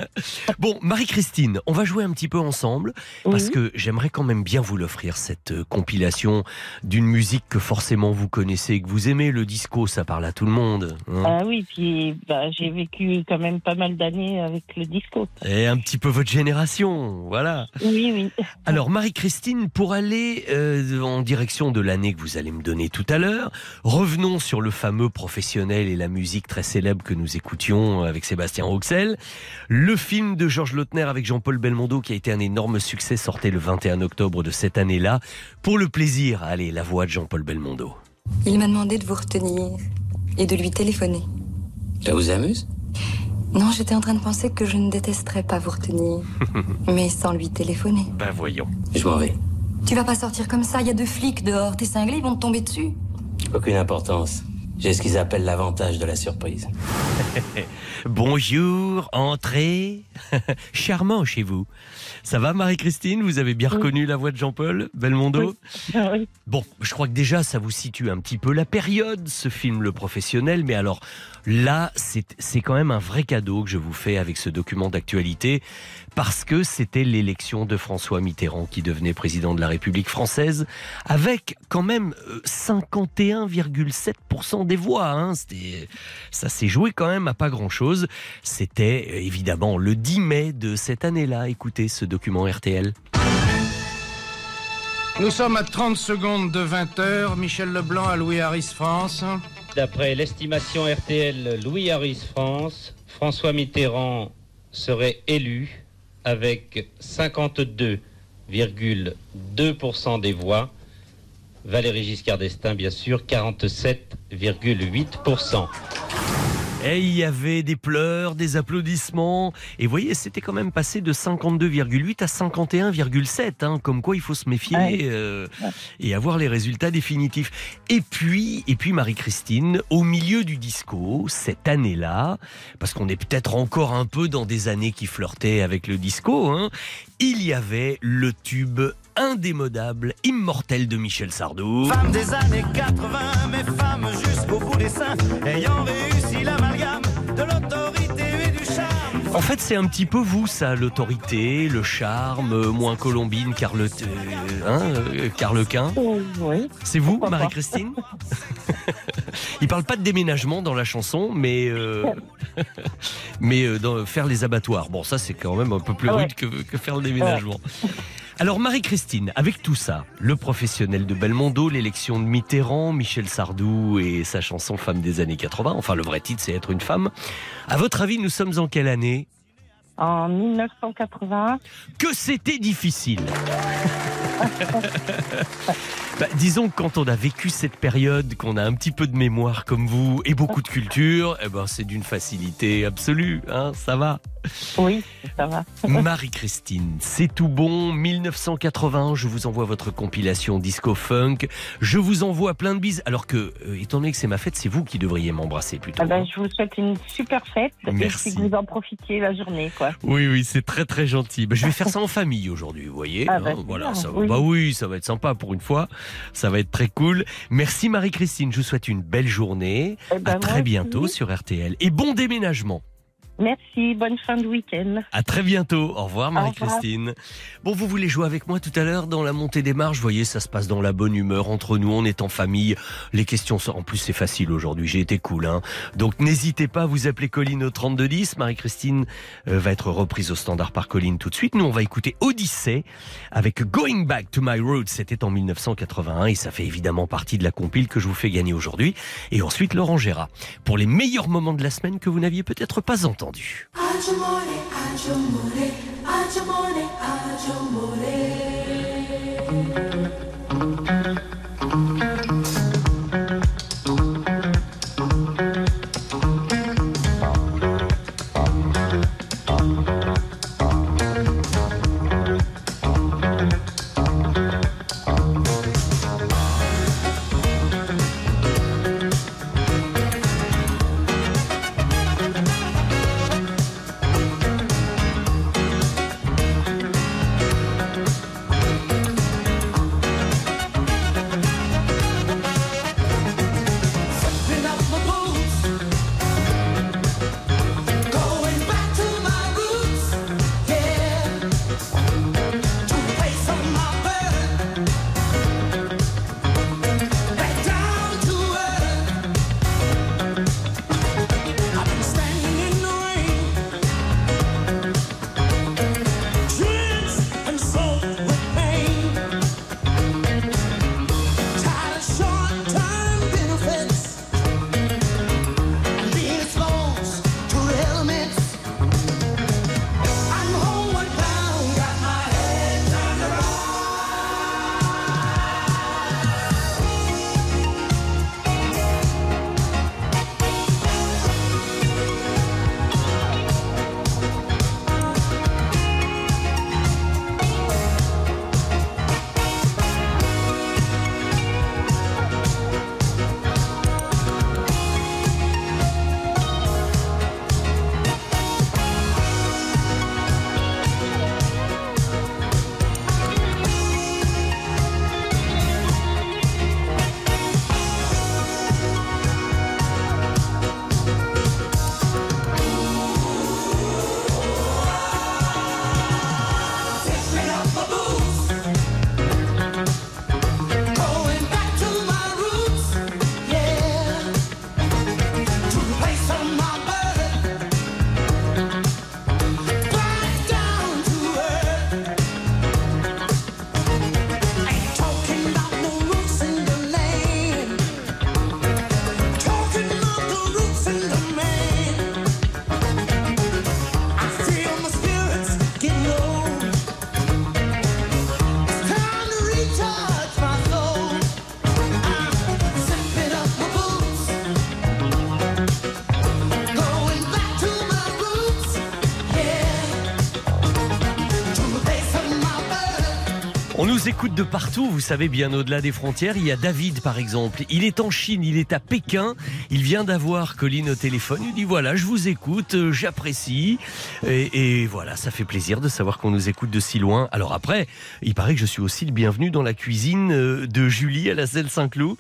Speaker 3: Bon, Marie-Christine, on va jouer un petit peu ensemble parce
Speaker 13: Oui.
Speaker 3: que j'aimerais quand même bien vous l'offrir, cette euh, compilation d'une musique que forcément vous connaissez et que vous aimez. Le disco, ça parle à tout le monde. hein.
Speaker 13: Ah oui, puis bah, j'ai vécu quand même pas mal d'années avec le disco.
Speaker 3: Et un petit peu votre génération, voilà.
Speaker 13: Oui, oui.
Speaker 3: Alors Marie-Christine, pour aller euh, en direction de l'année que vous allez me donner tout à l'heure, revenons sur le fameux professionnel et la musique très célèbre que nous écoutions avec Sébastien Le film de Georges Lautner avec Jean-Paul Belmondo qui a été un énorme succès sortait le 21 octobre de cette année-là. Pour le plaisir, allez, la voix de Jean-Paul Belmondo.
Speaker 14: Il m'a demandé de vous retenir et de lui téléphoner.
Speaker 15: Ça vous amuse?
Speaker 14: Non, j'étais en train de penser que je ne détesterais pas vous retenir, mais sans lui téléphoner.
Speaker 3: Ben voyons.
Speaker 15: Je m'en vais.
Speaker 14: Tu vas pas sortir comme ça, il y a deux flics dehors, t'es cinglé, ils vont te tomber dessus.
Speaker 15: Aucune importance. J'ai ce qu'ils appellent l'avantage de la surprise.
Speaker 3: Bonjour, entrez. Charmant chez vous. Ça va Marie-Christine? Vous avez bien reconnu la voix de Jean-Paul Belmondo?
Speaker 13: Oui.
Speaker 3: Bon, je crois que déjà ça vous situe un petit peu la période, ce film Le Professionnel, mais alors là, c'est quand même un vrai cadeau que je vous fais avec ce document d'actualité, parce que c'était l'élection de François Mitterrand qui devenait président de la République française, avec quand même euh, 51,7% des voix. Hein. Ça s'est joué quand même à pas grand-chose. C'était euh, évidemment le 10 mai de cette année-là. Écoutez ce document RTL.
Speaker 16: Nous sommes à 30 secondes de 20 heures. Michel Leblanc à Louis Harris France.
Speaker 17: D'après l'estimation RTL Louis Harris France, François Mitterrand serait élu avec 52,2% des voix. Valéry Giscard d'Estaing, bien sûr, 47,8%.
Speaker 3: Et il y avait des pleurs, des applaudissements. Et vous voyez, c'était quand même passé de 52,8 à 51,7. Hein, comme quoi, il faut se méfier
Speaker 13: Ouais.
Speaker 3: euh, et avoir les résultats définitifs. Et puis, et puis Marie-Christine, au milieu du disco, cette année-là, parce qu'on est peut-être encore un peu dans des années qui flirtaient avec le disco, hein, il y avait le tube indémodable, immortel de Michel Sardou.
Speaker 4: Femmes des années 80, mais femmes jusqu'au bout des seins, ayant réussi
Speaker 3: En fait, c'est un petit peu vous, ça, l'autorité, le charme, euh, moins Colombine, Carle, euh, hein, euh, Carlequin.
Speaker 13: Oui.
Speaker 3: C'est vous. Marie-Christine? Il parle pas de déménagement dans la chanson, mais euh, mais euh, dans faire les abattoirs. Bon, ça c'est quand même un peu plus
Speaker 13: Ouais.
Speaker 3: rude que, que faire le déménagement. Alors Marie-Christine, avec tout ça, le professionnel de Belmondo, l'élection de Mitterrand, Michel Sardou et sa chanson Femme des années 80, enfin le vrai titre c'est être une femme. À votre avis, nous sommes en quelle année?
Speaker 13: En 1980.
Speaker 3: Que c'était difficile Bah, disons que quand on a vécu cette période, qu'on a un petit peu de mémoire comme vous et beaucoup de culture, eh ben c'est d'une facilité absolue, hein, ça va.
Speaker 13: Oui, ça va.
Speaker 3: Marie-Christine, c'est tout bon. 1980, je vous envoie votre compilation Disco Funk. Je vous envoie plein de bises. Alors que, euh, étant donné que c'est ma fête, c'est vous qui devriez m'embrasser plutôt.
Speaker 13: Ah ben, je vous souhaite une super fête
Speaker 3: Merci.
Speaker 13: et que vous en profitiez la journée, quoi.
Speaker 3: Oui, oui, c'est très très gentil. Bah, je vais faire ça en famille aujourd'hui, vous voyez.
Speaker 13: Ah,
Speaker 3: hein,
Speaker 13: bah, c'est
Speaker 3: voilà,
Speaker 13: bien,
Speaker 3: ça va.
Speaker 13: oui.
Speaker 3: Bah oui, ça va être sympa pour une fois. Ça va être très cool. Merci Marie-Christine. Je vous souhaite une belle journée.
Speaker 13: Eh ben,
Speaker 3: à très bientôt sur RTL et bon déménagement.
Speaker 13: Merci, bonne fin de week-end.
Speaker 3: À très bientôt. Au revoir Marie-Christine. Bon, vous voulez jouer avec moi tout à l'heure dans la montée des marches Vous voyez, ça se passe dans la bonne humeur entre nous. On est en famille. Les questions sont... En plus, c'est facile aujourd'hui. J'ai été cool. Hein Donc, n'hésitez pas à vous appeler Colline au 3210. Marie-Christine euh, va être reprise au standard par Colline tout de suite. Nous, on va écouter Odyssey avec Going Back to My Roots. C'était en 1981 et ça fait évidemment partie de la compile que je vous fais gagner aujourd'hui. Et ensuite, Laurent Gérard pour les meilleurs moments de la semaine que vous n'aviez peut-être pas entendus.
Speaker 10: Aggiamore,
Speaker 3: écoute de partout, vous savez, bien au-delà des frontières. Il y a David, par exemple. Il est en Chine, il est à Pékin. Il vient d'avoir Colline au téléphone. Il dit voilà, je vous écoute, euh, j'apprécie. Et, voilà, ça fait plaisir de savoir qu'on nous écoute de si loin. Alors après, il paraît que je suis aussi le bienvenu dans la cuisine euh, de Julie à la Selle Saint-Cloud.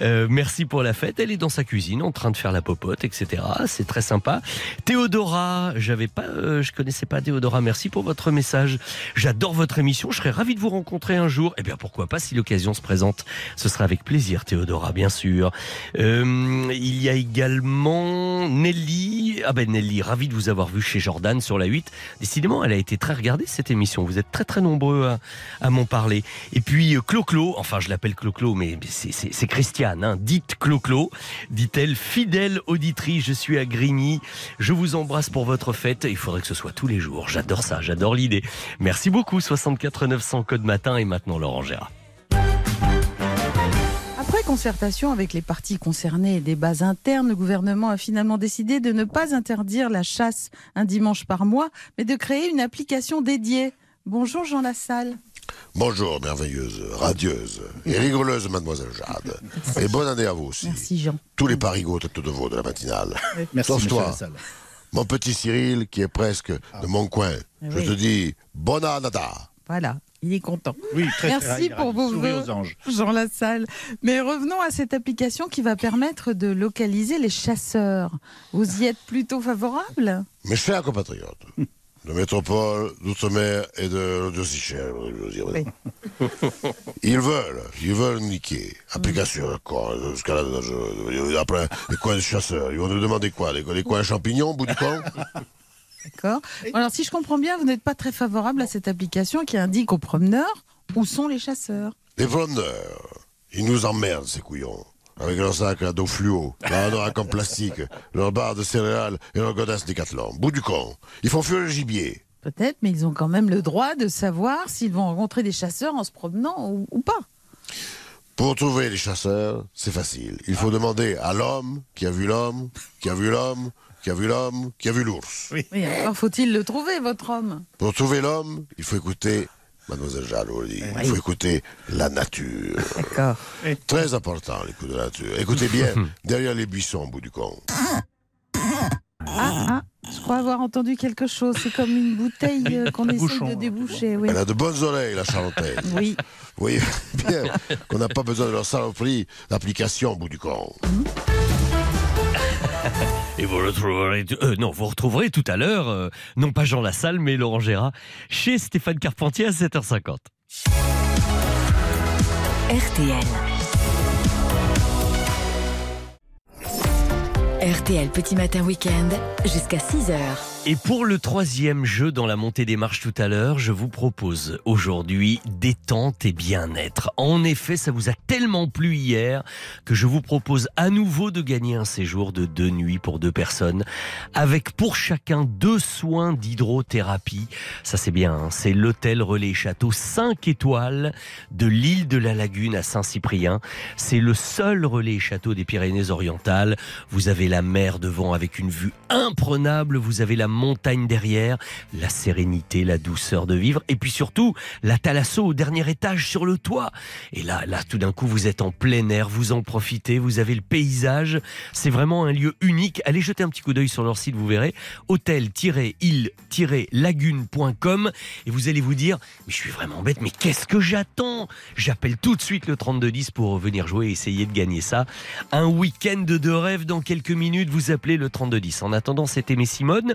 Speaker 3: Euh, merci pour la fête. Elle est dans sa cuisine en train de faire la popote, etc. C'est très sympa. Théodora, j'avais pas, euh, je connaissais pas Théodora. Merci pour votre message. J'adore votre émission. Je serais ravi de vous rencontrer un jour. Eh bien, pourquoi pas si l'occasion se présente. Ce sera avec plaisir, Théodora, bien sûr. Euh, il y a également Nelly. Ah ben Nelly, ravi de vous avoir vu chez Jordan sur la 8. Décidément, elle a été très regardée cette émission. Vous êtes très très nombreux à, à m'en parler. Et puis euh, Clo-Clo, enfin je l'appelle Clo-Clo, mais c'est Christiane, hein. dites Clo-Clo, dit-elle, fidèle auditrice, je suis à Grigny, je vous embrasse pour votre fête, il faudrait que ce soit tous les jours, j'adore ça, j'adore l'idée. Merci beaucoup, 64 900 code matin et maintenant Laurent Gérard.
Speaker 18: Après concertation avec les parties concernées et des bases internes, le gouvernement a finalement décidé de ne pas interdire la chasse un dimanche par mois, mais de créer une application dédiée. Bonjour Jean Lassalle.
Speaker 19: Bonjour, merveilleuse, radieuse et rigoleuse mademoiselle Jade. Et bonne année à vous aussi.
Speaker 18: Merci Jean.
Speaker 19: Tous les parigots tête de veau de la matinale.
Speaker 20: Merci,
Speaker 19: Sauf toi,
Speaker 20: Lassalle.
Speaker 19: mon petit Cyril qui est presque de mon coin. Je
Speaker 18: Oui.
Speaker 19: te dis, bonne année.
Speaker 18: Voilà, il est content.
Speaker 20: Oui, très, très
Speaker 18: Merci
Speaker 20: ravi,
Speaker 18: pour vos
Speaker 20: anges.
Speaker 18: Jean Lassalle. Mais revenons à cette application qui va permettre de localiser les chasseurs. Vous y êtes plutôt favorable?
Speaker 19: Mes chers compatriotes, de métropole, d'outre-mer et de l'Aude-Sichel, je veux dire. Ils veulent, ils veulent niquer. Application, d'accord, escalade dangereuse. Après, les coins de chasseurs, ils vont nous demander quoi? Des, des coins champignons au bout du camp
Speaker 18: D'accord. Alors si je comprends bien, vous n'êtes pas très favorable à cette application qui indique aux promeneurs où sont les chasseurs.
Speaker 19: Les promeneurs, ils nous emmerdent, ces couillons. Avec leur sac à dos fluo, leur anorak en plastique, leur barre de céréales et leur godasse décathlon. Bout du con. Ils font fuir le gibier.
Speaker 18: Peut-être, mais ils ont quand même le droit de savoir s'ils vont rencontrer des chasseurs en se promenant ou, ou pas.
Speaker 19: Pour trouver les chasseurs, c'est facile. Il faut demander à l'homme qui a vu l'homme, qui a vu l'homme, qui a vu l'homme, qui a vu l'ours.
Speaker 18: Oui, alors faut-il le trouver, votre homme
Speaker 19: Pour trouver l'homme, il faut écouter, mademoiselle dit, il faut écouter la nature.
Speaker 18: D'accord.
Speaker 19: Très important, l'écoute de la nature. Écoutez bien, derrière les buissons au bout du con.
Speaker 18: Ah, ah, je crois avoir entendu quelque chose. C'est comme une bouteille euh, qu'on essaie
Speaker 19: bouchon,
Speaker 18: de déboucher. Oui.
Speaker 19: Elle a de bonnes oreilles, la charentaise.
Speaker 18: Oui.
Speaker 19: Vous voyez bien qu'on n'a pas besoin de leur saloperie d'application au bout du con.
Speaker 3: Et vous retrouverez, euh, non, vous retrouverez tout à l'heure, euh, non pas Jean Lassalle, mais Laurent Gérard, chez Stéphane Carpentier à 7h50.
Speaker 2: RTL. RTL Petit Matin Week-end jusqu'à 6h.
Speaker 3: Et pour le troisième jeu dans la montée des marches tout à l'heure, je vous propose aujourd'hui détente et bien-être. En effet, ça vous a tellement plu hier que je vous propose à nouveau de gagner un séjour de deux nuits pour deux personnes avec pour chacun deux soins d'hydrothérapie. Ça c'est bien, hein. c'est l'hôtel Relais Château 5 étoiles de l'île de la Lagune à Saint-Cyprien. C'est le seul relais château des Pyrénées-Orientales. Vous avez la mer devant avec une vue imprenable, vous avez la montagne derrière, la sérénité, la douceur de vivre, et puis surtout la thalasso au dernier étage sur le toit. Et là, là, tout d'un coup, vous êtes en plein air, vous en profitez, vous avez le paysage. C'est vraiment un lieu unique. Allez jeter un petit coup d'œil sur leur site, vous verrez. Hôtel-île-lagune.com et vous allez vous dire, mais je suis vraiment bête, mais qu'est-ce que j'attends? J'appelle tout de suite le 3210 pour venir jouer et essayer de gagner ça. Un week-end de rêve dans quelques minutes, vous appelez le 3210. En attendant, c'était Aimé Simone.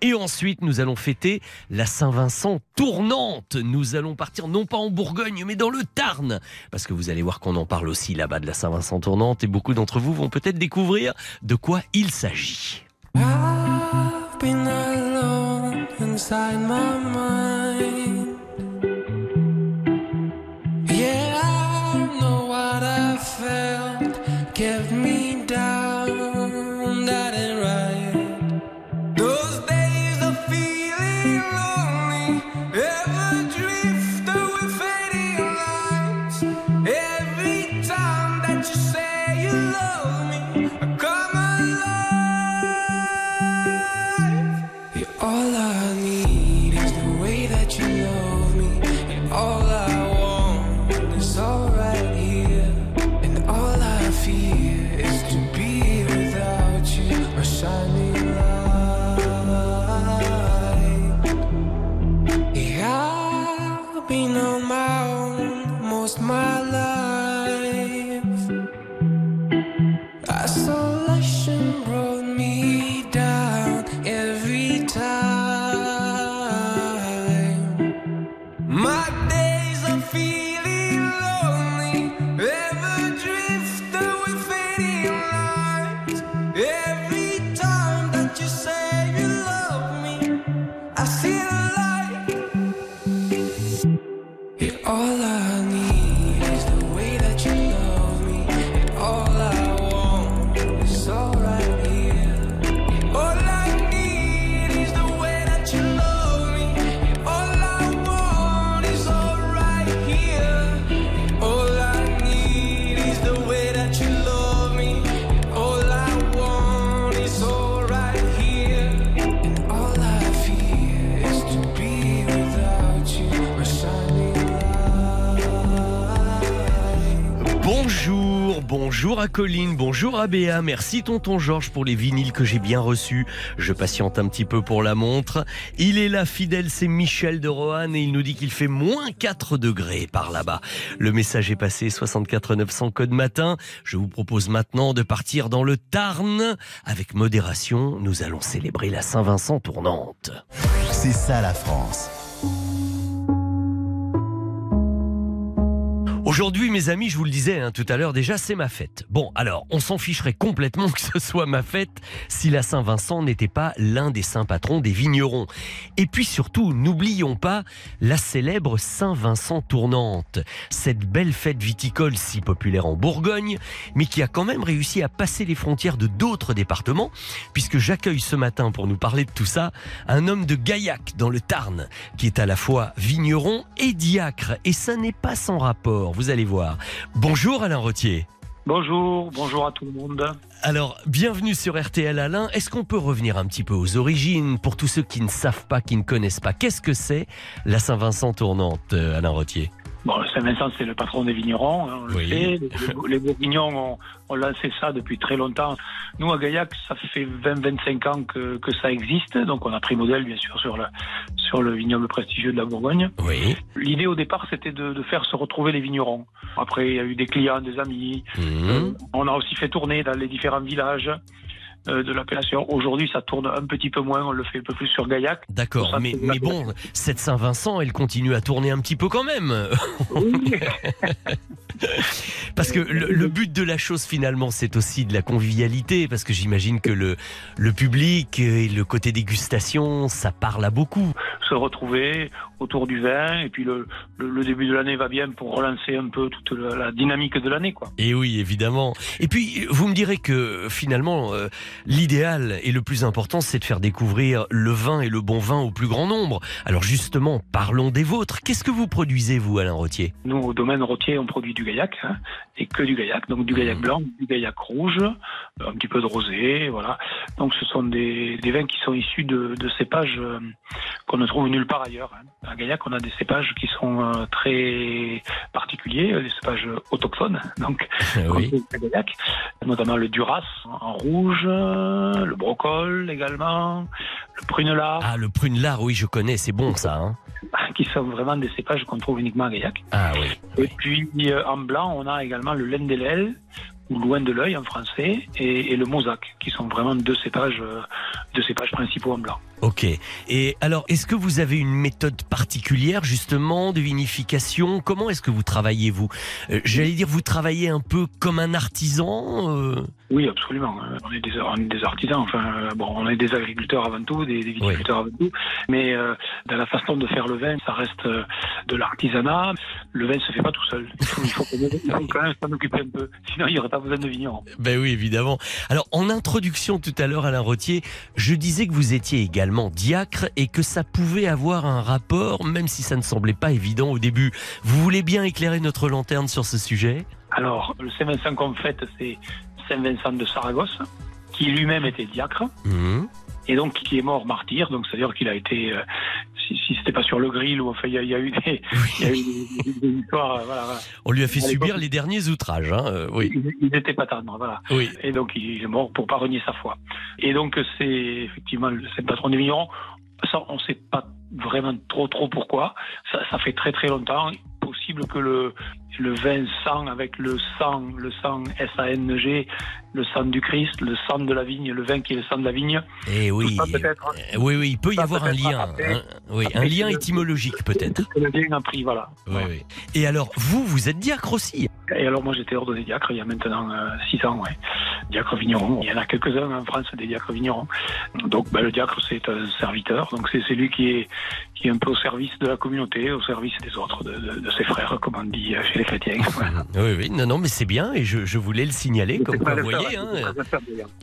Speaker 3: Et ensuite, nous allons fêter la Saint-Vincent tournante. Nous allons partir non pas en Bourgogne, mais dans le Tarn. Parce que vous allez voir qu'on en parle aussi là-bas de la Saint-Vincent tournante. Et beaucoup d'entre vous vont peut-être découvrir de quoi il s'agit.
Speaker 20: Most my life. Isolation brought me down every time. My days are feeling lonely, ever drifting with fading lights. Every time that you say you love me, I see the light.
Speaker 3: Bonjour à Colline, bonjour à Béa, merci tonton Georges pour les vinyles que j'ai bien reçus. Je patiente un petit peu pour la montre. Il est là fidèle, c'est Michel de Roanne et il nous dit qu'il fait moins 4 degrés par là-bas. Le message est passé 64 900 code matin. Je vous propose maintenant de partir dans le Tarn. Avec modération, nous allons célébrer la Saint-Vincent tournante.
Speaker 1: C'est ça la France.
Speaker 3: Aujourd'hui, mes amis, je vous le disais hein, tout à l'heure déjà, c'est ma fête. Bon, alors, on s'en ficherait complètement que ce soit ma fête si la Saint-Vincent n'était pas l'un des saints patrons des vignerons. Et puis surtout, n'oublions pas la célèbre Saint-Vincent tournante, cette belle fête viticole si populaire en Bourgogne, mais qui a quand même réussi à passer les frontières de d'autres départements, puisque j'accueille ce matin pour nous parler de tout ça un homme de Gaillac dans le Tarn, qui est à la fois vigneron et diacre, et ça n'est pas sans rapport vous allez voir. Bonjour Alain Rottier.
Speaker 21: Bonjour, bonjour à tout le monde.
Speaker 3: Alors, bienvenue sur RTL Alain. Est-ce qu'on peut revenir un petit peu aux origines pour tous ceux qui ne savent pas, qui ne connaissent pas? Qu'est-ce que c'est la Saint-Vincent tournante, euh, Alain Rottier?
Speaker 21: Bon, Saint-Vincent, c'est le patron des vignerons, hein, on le
Speaker 3: Oui.
Speaker 21: sait. Les, les Bourguignons ont, ont lancé ça depuis très longtemps. Nous, à Gaillac, ça fait 20-25 ans que, que ça existe. Donc, on a pris modèle, bien sûr, sur le, sur le vignoble prestigieux de la Bourgogne.
Speaker 3: Oui.
Speaker 21: L'idée, au départ, c'était de, de faire se retrouver les vignerons. Après, il y a eu des clients, des amis.
Speaker 3: Mmh.
Speaker 21: Euh, on a aussi fait tourner dans les différents villages de l'appellation. Aujourd'hui, ça tourne un petit peu moins. On le fait un peu plus sur Gaillac.
Speaker 3: D'accord, mais bon, cette Saint-Vincent, elle continue à tourner un petit peu quand même. Parce que le, le but de la chose finalement, c'est aussi de la convivialité, parce que j'imagine que le, le public et le côté dégustation, ça parle à beaucoup.
Speaker 21: se retrouver autour du vin et puis le, le, le début de l'année va bien pour relancer un peu toute la, la dynamique de l'année quoi.
Speaker 3: Et oui, évidemment. Et puis, vous me direz que finalement, euh, l'idéal et le plus important, c'est de faire découvrir le vin et le bon vin au plus grand nombre. Alors justement, parlons des vôtres. Qu'est-ce que vous produisez, vous, Alain Rottier?
Speaker 21: Nous au domaine rotier on produit du gaillac hein, et que du gaillac donc du gaillac blanc, du gaillac rouge, un petit peu de rosé voilà. Donc ce sont des, des vins qui sont issus de, de cépages euh, qu'on ne trouve nulle part ailleurs. hein. À Gaillac on a des cépages qui sont euh, très particuliers, euh, des cépages autochtones donc
Speaker 3: oui.
Speaker 21: à Gaillac, notamment le Duras en rouge, euh, le brocol également, le prunelard,
Speaker 3: Ah, le prune-lard, oui, je connais, c'est bon ça. Hein
Speaker 21: qui sont vraiment des cépages qu'on trouve uniquement à Gaillac.
Speaker 3: ah oui.
Speaker 21: Et puis en blanc, on a également le Lendelel, ou loin de l'œil en français, et, et le Mosaque, qui sont vraiment deux cépages, deux cépages principaux en blanc.
Speaker 3: Ok. Et alors, est-ce que vous avez une méthode particulière justement de vinification? Comment est-ce que vous travaillez vous? Euh, J'allais dire, vous travaillez un peu comme un artisan euh?
Speaker 21: Oui, absolument. Euh, On est des, on est des artisans, enfin, euh, bon, on est des agriculteurs avant tout, des, des viticulteurs avant tout, mais euh, dans la façon de faire le vin, ça reste euh, de l'artisanat. Le vin se fait pas tout seul. Il faut, il faut, quand même- il faut quand même s'en occuper un peu, sinon il n'y aurait pas besoin de vignerons.
Speaker 3: Ben oui, évidemment. Alors, en introduction tout à l'heure, Alain Rottier, je disais que vous étiez également diacre et que ça pouvait avoir un rapport, même si ça ne semblait pas évident au début. Vous voulez bien éclairer notre lanterne sur ce sujet?
Speaker 21: Alors, le Saint-Vincent qu'on fête, c'est Saint-Vincent de Saragosse, qui lui-même était diacre,
Speaker 3: Mhm.
Speaker 21: et donc qui est mort martyr, donc c'est-à-dire qu'il a été, euh, si, si c'était pas sur le grill, ou enfin, il y, a- il y a eu des, il y a eu des, des- des histoires, voilà, voilà.
Speaker 3: On lui a fait
Speaker 21: À
Speaker 3: subir les derniers outrages. Hein euh, oui.
Speaker 21: Ils étaient pas tendres, voilà.
Speaker 3: Oui.
Speaker 21: Et donc, il est mort pour pas renier sa foi. Et donc, c'est effectivement le saint patron des vignerons. Ça, on sait pas vraiment trop, trop pourquoi. Ça, ça fait très, très longtemps. possible que le, le vin sang avec le sang, le sang S-A-N-G, le sang du Christ, le sang de la vigne, le vin qui est le sang de la vigne.
Speaker 3: Eh oui,
Speaker 21: ça, hein.
Speaker 3: euh, oui, oui, il peut y avoir un lien,
Speaker 21: après.
Speaker 3: hein. oui, un lien étymologique peut-être.
Speaker 21: Le bien appris, voilà.
Speaker 3: Oui, oui. Et alors, vous, vous êtes diacre aussi
Speaker 21: Et alors moi j'étais ordonné diacre il y a maintenant 6 ans, ouais. Diacre vigneron. Il y en a quelques-uns en France des diacres vignerons. Donc ben, le diacre c'est un serviteur, donc c'est celui qui est, qui est un peu au service de la communauté, au service des autres, de, de- de ses frères, comme on dit euh, chez les chrétiens. Voilà.
Speaker 3: Oui, oui, non, non, mais c'est bien et je, je voulais le signaler, comme quoi, vous
Speaker 21: le
Speaker 3: voyez,
Speaker 21: faire,
Speaker 3: hein,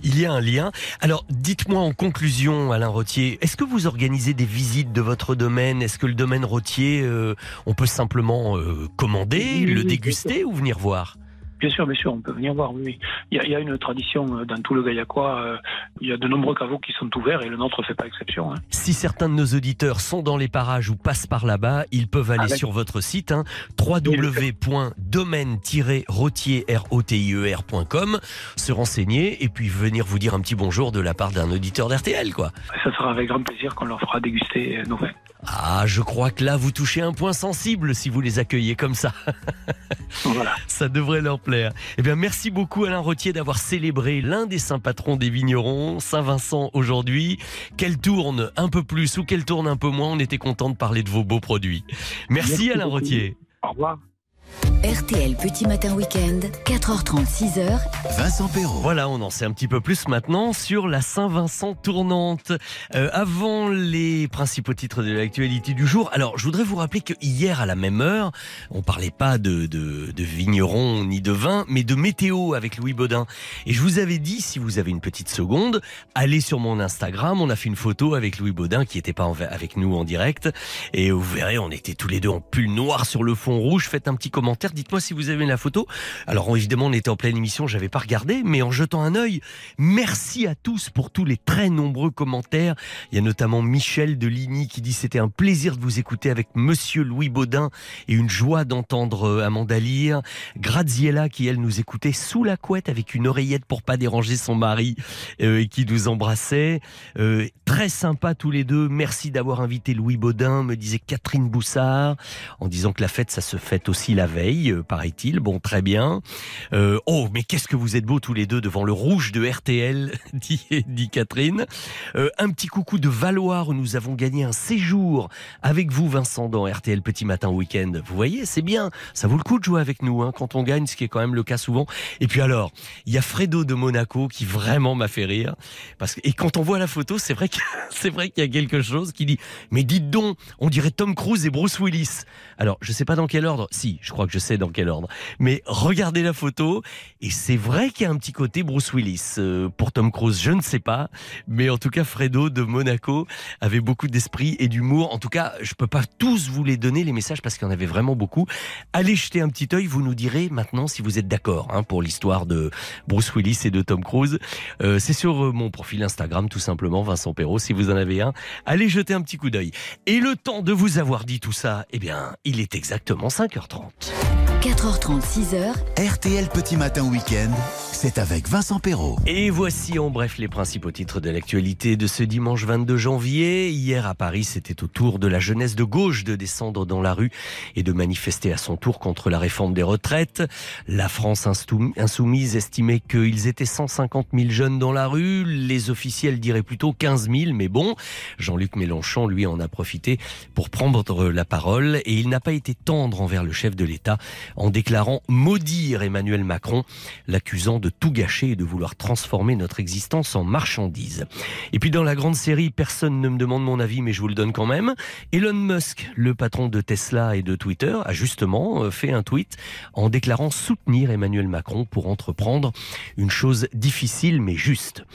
Speaker 3: il y a un lien. Alors, dites-moi en conclusion, Alain Rottier, est-ce que vous organisez des visites de votre domaine? Est-ce que le domaine Rottier, euh, on peut simplement euh, commander,
Speaker 21: Oui,
Speaker 3: le déguster ou venir voir?
Speaker 21: Bien sûr, bien sûr, on peut venir voir, oui. Il y a, il y a une tradition euh, dans tout le Gaillacois, euh, il y a de nombreux caveaux qui sont ouverts et le nôtre ne fait pas exception. hein.
Speaker 3: Si certains de nos auditeurs sont dans les parages ou passent par là-bas, ils peuvent aller
Speaker 21: Avec-
Speaker 3: sur votre site hein, www.domaine-rotier.com, se renseigner et puis venir vous dire un petit bonjour de la part d'un auditeur d'RTL, quoi.
Speaker 21: Ça sera avec grand plaisir qu'on leur fera déguster euh, nos vins.
Speaker 3: Ah, je crois que là, vous touchez un point sensible si vous les accueillez comme ça.
Speaker 21: Voilà.
Speaker 3: Ça devrait leur plaire. Eh bien, merci beaucoup Alain Rottier d'avoir célébré l'un des saints patrons des vignerons, Saint-Vincent aujourd'hui. Qu'elle tourne un peu plus ou qu'elle tourne un peu moins, on était content de parler de vos beaux produits. Merci,
Speaker 21: Merci
Speaker 3: Alain. Rottier.
Speaker 21: Au revoir.
Speaker 2: RTL Petit Matin Week-end, 4h30, 6h.
Speaker 1: Vincent Perrault.
Speaker 3: Voilà, on en sait un petit peu plus maintenant sur la Saint-Vincent tournante. Euh, avant les principaux titres de l'actualité du jour, alors je voudrais vous rappeler que hier à la même heure, on parlait pas de, de, de vignerons ni de vin, mais de météo avec Louis Baudin. Et je vous avais dit, si vous avez une petite seconde, allez sur mon Instagram, on a fait une photo avec Louis Baudin qui était pas en- avec nous en direct. Et vous verrez, on était tous les deux en pull noir sur le fond rouge. Faites un petit commentaire, dites-moi si vous avez la photo. Alors évidemment, on était en pleine émission, j'avais pas regardé, mais en jetant un œil, merci à tous pour tous les très nombreux commentaires. Il y a notamment Michel de Ligny qui dit c'était un plaisir de vous écouter avec Monsieur Louis Baudin et une joie d'entendre euh, Amanda lire. Graziella qui elle nous écoutait sous la couette avec une oreillette pour pas déranger son mari euh, et qui nous embrassait. Euh, très sympa tous les deux. Merci d'avoir invité Louis Baudin, me disait Catherine Boussard, en disant que la fête ça se fête aussi la veille, euh, paraît-il. Bon, très bien. Euh, oh, mais qu'est-ce que vous êtes beaux tous les deux devant le rouge de RTL, dit, dit Catherine. Euh, un petit coucou de Valoir où nous avons gagné un séjour avec vous, Vincent, dans RTL Petit Matin Week-end. Vous voyez, c'est bien. Ça vaut le coup de jouer avec nous hein, quand on gagne, ce qui est quand même le cas souvent. Et puis alors, il y a Fredo de Monaco qui vraiment m'a fait rire. Parce que, et quand on voit la photo, c'est vrai qu'il y a quelque chose qui dit Mais dites donc, on dirait Tom Cruise et Bruce Willis. Alors, je sais pas dans quel ordre. Si, je crois que je sais dans quel ordre. Mais regardez la photo et c'est vrai qu'il y a un petit côté Bruce Willis. Euh, pour Tom Cruise, je ne sais pas. Mais en tout cas, Fredo de Monaco avait beaucoup d'esprit et d'humour. En tout cas, je peux pas tous vous les donner, les messages, parce qu'il y en avait vraiment beaucoup. Allez jeter un petit œil, vous nous direz maintenant si vous êtes d'accord hein, pour l'histoire de Bruce Willis et de Tom Cruise. Euh, c'est sur euh, mon profil Instagram, tout simplement, Vincent Perrault, si vous en avez un. Allez jeter un petit coup d'œil. Et le temps de vous avoir dit tout ça, eh bien, il est exactement 5h30.
Speaker 2: 4h30, 6h.
Speaker 1: RTL Petit Matin Week-end, c'est avec Vincent Perrault.
Speaker 3: Et voici en bref les principaux titres de l'actualité de ce dimanche 22 janvier. Hier à Paris, c'était au tour de la jeunesse de gauche de descendre dans la rue et de manifester à son tour contre la réforme des retraites. La France insoumise estimait qu'ils étaient 150 000 jeunes dans la rue. Les officiels diraient plutôt 15 000, mais bon, Jean-Luc Mélenchon, lui, en a profité pour prendre la parole et il n'a pas été tendre envers le chef de l'État en déclarant maudire Emmanuel Macron, l'accusant de tout gâcher et de vouloir transformer notre existence en marchandise. Et puis dans la grande série, personne ne me demande mon avis, mais je vous le donne quand même. Elon Musk, le patron de Tesla et de Twitter, a justement euh, fait un tweet en déclarant soutenir Emmanuel Macron pour entreprendre une chose difficile mais juste.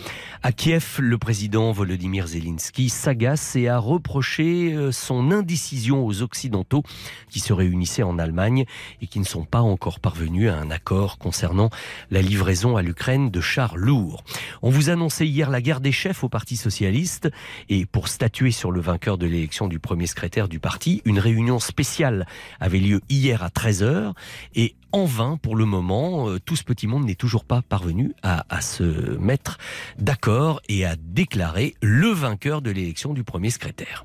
Speaker 3: À Kiev, le président Volodymyr Zelensky s'agace et a reproché euh, son indécision aux Occidentaux qui se réunissaient en Allemagne et qui ne ne sont pas encore parvenus à un accord concernant la livraison à l'Ukraine de chars lourds. On vous annonçait hier la guerre des chefs au Parti socialiste et pour statuer sur le vainqueur de l'élection du premier secrétaire du parti, une réunion spéciale avait lieu hier à 13h et en vain pour le moment, euh, tout ce petit monde n'est toujours pas parvenu à, se mettre d'accord et à déclarer le vainqueur de l'élection du premier secrétaire.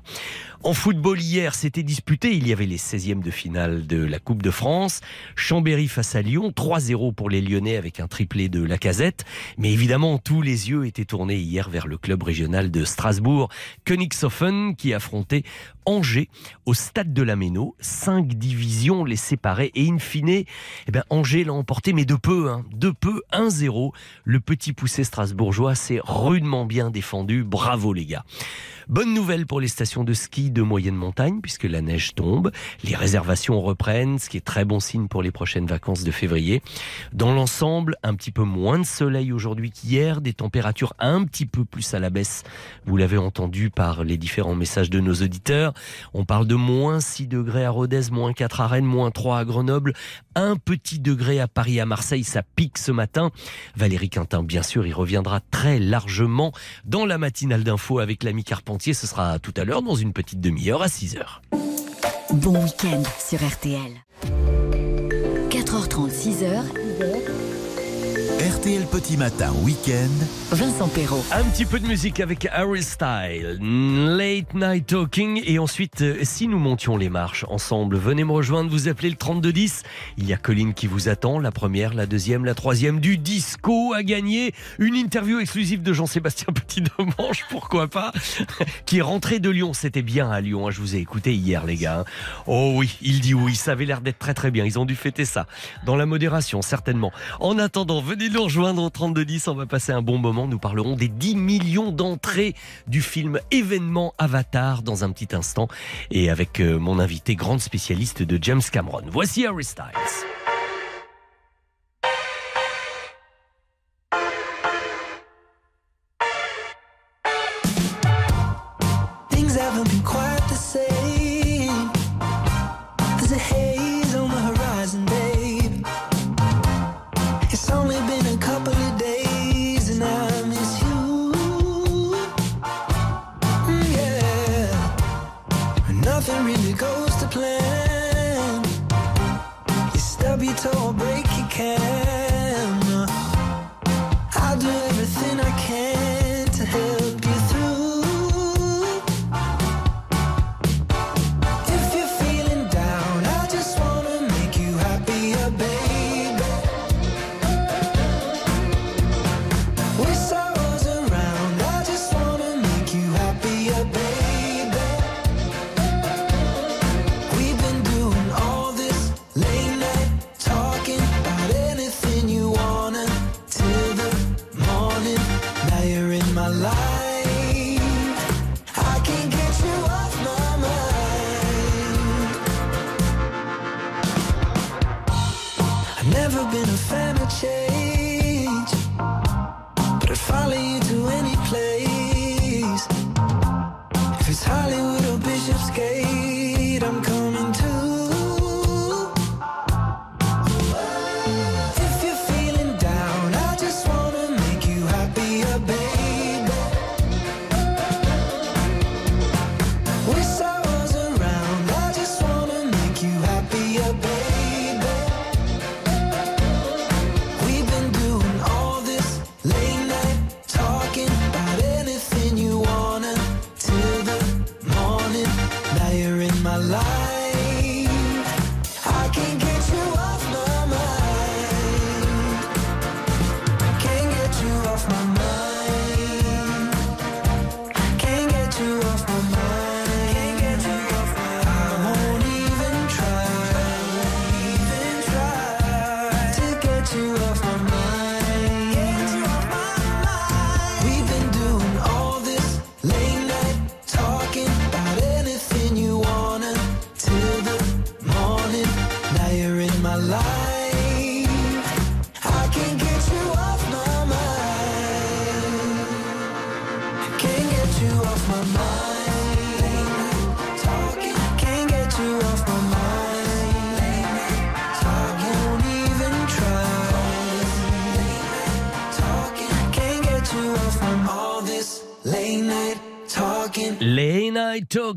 Speaker 3: En football hier, c'était disputé. Il y avait les 16e de finale de la Coupe de France. Chambéry face à Lyon, 3-0 pour les Lyonnais avec un triplé de Lacazette. Mais évidemment, tous les yeux étaient tournés hier vers le club régional de Strasbourg, Königshofen, qui affrontait Angers au stade de la Méno. Cinq divisions les séparaient et in fine, eh ben, Angers l'a emporté, mais de peu, hein, de peu, 1-0. Le petit poussé strasbourgeois s'est rudement bien défendu. Bravo les gars. Bonne nouvelle pour les stations de ski de moyenne montagne puisque la neige tombe, les réservations reprennent, ce qui est très bon signe pour les prochaines vacances de février. Dans l'ensemble, un petit peu moins de soleil aujourd'hui qu'hier, des températures un petit peu plus à la baisse. Vous l'avez entendu par les différents messages de nos auditeurs. On parle de moins 6 degrés à Rodez, moins 4 à Rennes, moins 3 à Grenoble, petit degré à Paris, à Marseille, ça pique ce matin. Valérie Quintin, bien sûr, il reviendra très largement dans la matinale d'info avec l'ami Carpentier. Ce sera tout à l'heure dans une petite demi-heure à 6 heures.
Speaker 2: Bon week-end sur RTL. 4h30, 6h.
Speaker 1: RTL Petit Matin Week-end.
Speaker 2: Vincent Perrault.
Speaker 3: Un petit peu de musique avec Harry Style, Late Night Talking et ensuite euh, si nous montions les marches ensemble, venez me rejoindre, vous appelez le 3210. Il y a Colline qui vous attend, la première, la deuxième, la troisième du disco à gagner, une interview exclusive de Jean-Sébastien Petit-Demange, pourquoi pas, qui est rentré de Lyon, c'était bien à Lyon, hein, je vous ai écouté hier les gars. hein. Oh oui, il dit oui, ça avait l'air d'être très très bien, ils ont dû fêter ça dans la modération certainement. En attendant, venez nous rejoindre au 3210, on va passer un bon moment. Nous parlerons des 10 millions d'entrées du film événement Avatar dans un petit instant et avec euh, mon invité grande spécialiste de James Cameron. Voici Harry Styles.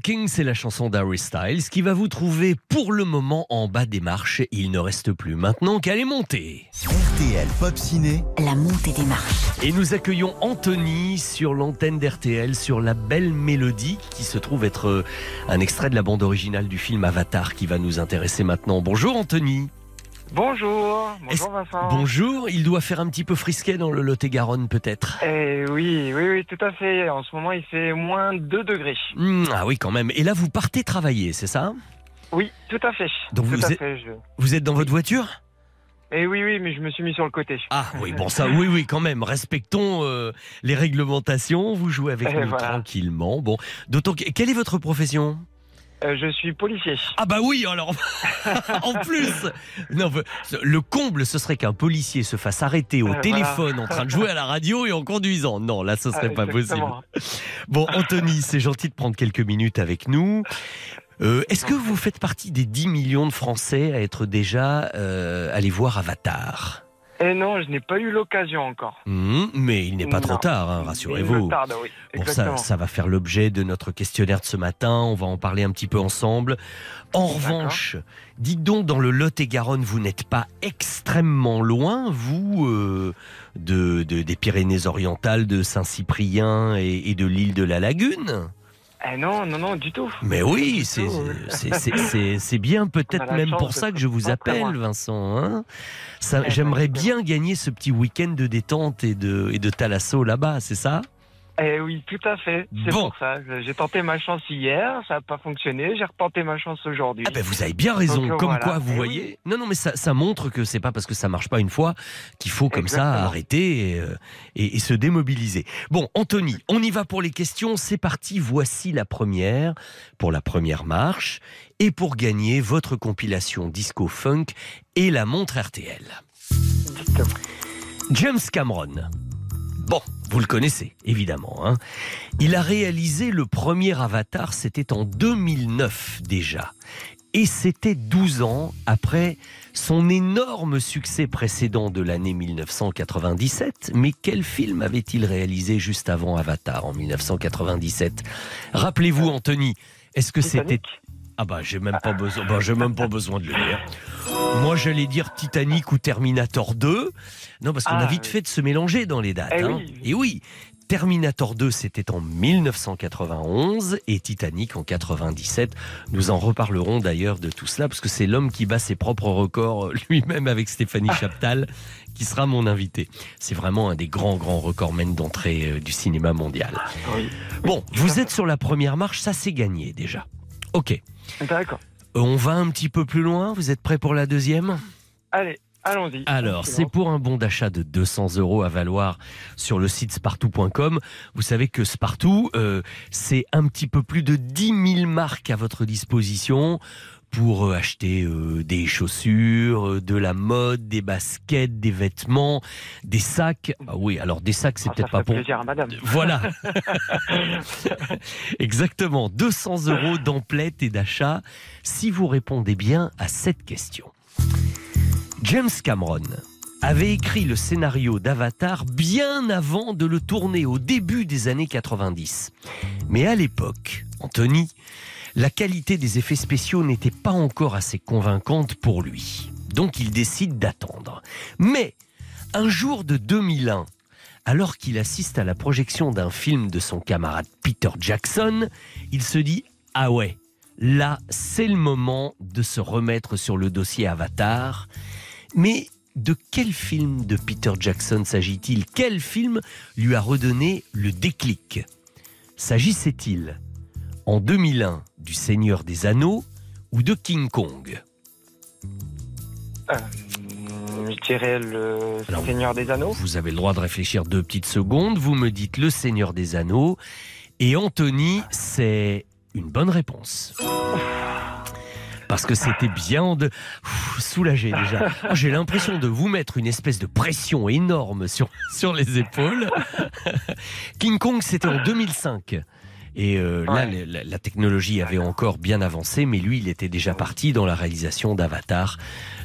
Speaker 20: Talking,
Speaker 3: c'est la chanson d'Harry Styles qui va vous trouver pour le moment en bas des marches. Il ne reste plus maintenant qu'à les monter.
Speaker 1: RTL Pop Ciné,
Speaker 2: La montée des marches.
Speaker 3: Et nous accueillons Anthony sur l'antenne d'RTL sur la belle mélodie qui se trouve être euh, un extrait de la bande originale du film Avatar qui va nous intéresser maintenant. Bonjour Anthony.
Speaker 22: Bonjour, bonjour Vincent.
Speaker 3: Bonjour, il doit faire un petit peu frisquet dans le Lot-et-Garonne peut-être.
Speaker 22: Eh oui, oui, oui, tout à fait. En ce moment, il fait moins 2 degrés.
Speaker 3: Hmm, ah oui quand même. Et là vous partez travailler, c'est ça?
Speaker 22: Oui, tout à fait.
Speaker 3: Donc
Speaker 22: tout
Speaker 3: vous
Speaker 22: à
Speaker 3: êtes-
Speaker 22: fait. je-
Speaker 3: Vous êtes dans votre voiture?
Speaker 22: Eh oui, oui, mais je me suis mis sur le côté.
Speaker 3: Ah oui, bon ça, oui, oui, quand même. Respectons euh, les réglementations. Vous jouez avec
Speaker 22: Et
Speaker 3: nous
Speaker 22: voilà.
Speaker 3: tranquillement. Bon, d'autant que quelle est votre profession?
Speaker 22: Euh, je suis policier.
Speaker 3: Ah bah oui, alors en plus, non, le comble, ce serait qu'un policier se fasse arrêter au
Speaker 22: Euh,
Speaker 3: téléphone
Speaker 22: voilà.
Speaker 3: en train de jouer à la radio et en conduisant. Non, là, ce serait
Speaker 22: Ah,
Speaker 3: pas possible. Bon, Anthony, c'est gentil de prendre quelques minutes avec nous. Euh, Est-ce que vous faites partie des 10 millions de Français à être déjà allés voir Avatar?
Speaker 22: Eh non, je n'ai pas eu l'occasion encore.
Speaker 3: Hmm, mais il n'est pas trop tard, hein, rassurez-vous.
Speaker 22: oui,
Speaker 3: Bon, ça, ça va faire l'objet de notre questionnaire de ce matin. On va en parler un petit peu ensemble. En revanche, dites donc, dans le Lot-et-Garonne, vous n'êtes pas extrêmement loin, vous, euh, de, de- des Pyrénées-Orientales, de Saint-Cyprien et, et de l'île de la Lagune?
Speaker 22: Eh non, non, non, du tout.
Speaker 3: mais oui, c'est c'est- c'est- c'est- c'est bien peut-être même pour ça que je vous appelle. Vincent. hein.
Speaker 22: Eh ben,
Speaker 3: J'aimerais bien gagner ce petit week-end de détente et de, et de thalasso là-bas, c'est ça?
Speaker 22: Eh oui, tout à fait. C'est
Speaker 3: Bon.
Speaker 22: pour ça. J'ai tenté ma chance hier, ça n'a pas fonctionné. J'ai retenté ma chance aujourd'hui.
Speaker 3: Ah ben vous avez bien raison,
Speaker 22: Donc,
Speaker 3: comme
Speaker 22: voilà.
Speaker 3: quoi vous
Speaker 22: Eh
Speaker 3: voyez.
Speaker 22: oui.
Speaker 3: Non non mais ça, ça montre que c'est pas parce que ça marche pas une fois qu'il faut comme ça arrêter et, euh, et- et se démobiliser. Bon Anthony, on y va pour les questions, c'est parti, voici la première pour la première marche et pour gagner votre compilation disco funk et la montre RTL. James Cameron. Bon, vous le connaissez, évidemment. hein. Il a réalisé le premier Avatar, c'était en 2009 déjà. Et c'était 12 ans après son énorme succès précédent de l'année 1997. Mais quel film avait-il réalisé juste avant Avatar en 1997 Rappelez-vous, Anthony, est-ce que c'était... Ah bah j'ai même pas besoin, bah, j'ai même pas besoin de le dire. Moi j'allais dire Titanic ou Terminator 2. Non parce qu'on a
Speaker 22: Ah,
Speaker 3: vite
Speaker 22: oui.
Speaker 3: fait de se mélanger dans les dates.
Speaker 22: Eh
Speaker 3: hein.
Speaker 22: oui.
Speaker 3: Et oui, Terminator 2 c'était en 1991 et Titanic en 97. Nous en reparlerons d'ailleurs de tout cela parce que c'est l'homme qui bat ses propres records euh, lui-même avec Stéphanie Chaptal qui sera mon invité. C'est vraiment un des grands grands recordmen d'entrée euh, du cinéma mondial. Bon, vous êtes sur la première marche, ça c'est gagné déjà. Ok.
Speaker 22: D'accord.
Speaker 3: On va un petit peu plus loin. Vous êtes prêt pour la deuxième?
Speaker 22: Allez, allons-y.
Speaker 3: Alors, c'est pour un bon d'achat de 200 euros à valoir sur le site spartou.com. Vous savez que Spartou, euh, c'est un petit peu plus de 10 000 marques à votre disposition pour euh, acheter euh, des chaussures, euh, de la mode, des baskets, des vêtements, des sacs. Ah oui, alors des sacs, c'est
Speaker 22: Ah,
Speaker 3: peut-être pas pour...
Speaker 22: plaisir à madame.
Speaker 3: Voilà. Exactement. 200 euros d'emplettes et d'achat si vous répondez bien à cette question. James Cameron avait écrit le scénario d'Avatar bien avant de le tourner au début des années 90. Mais à l'époque, Anthony, la qualité des effets spéciaux n'était pas encore assez convaincante pour lui. Donc il décide d'attendre. Mais un jour de 2001, alors qu'il assiste à la projection d'un film de son camarade Peter Jackson, il se dit Ah ouais, là c'est le moment de se remettre sur le dossier Avatar. Mais de quel film de Peter Jackson s'agit-il? Quel film lui a redonné le déclic? S'agissait-il en 2001 du Seigneur des Anneaux ou de King Kong
Speaker 22: Euh, je dirais le Seigneur des Anneaux.
Speaker 3: Vous avez le droit de réfléchir deux petites secondes. Vous me dites le Seigneur des Anneaux. Et Anthony, c'est une bonne réponse. Parce que c'était bien de soulagé déjà. Oh, J'ai l'impression de vous mettre une espèce de pression énorme sur, sur les épaules. King Kong, c'était en 2005. Et euh, là, la, la technologie avait encore bien avancé, mais lui, il était déjà parti dans la réalisation d'Avatar.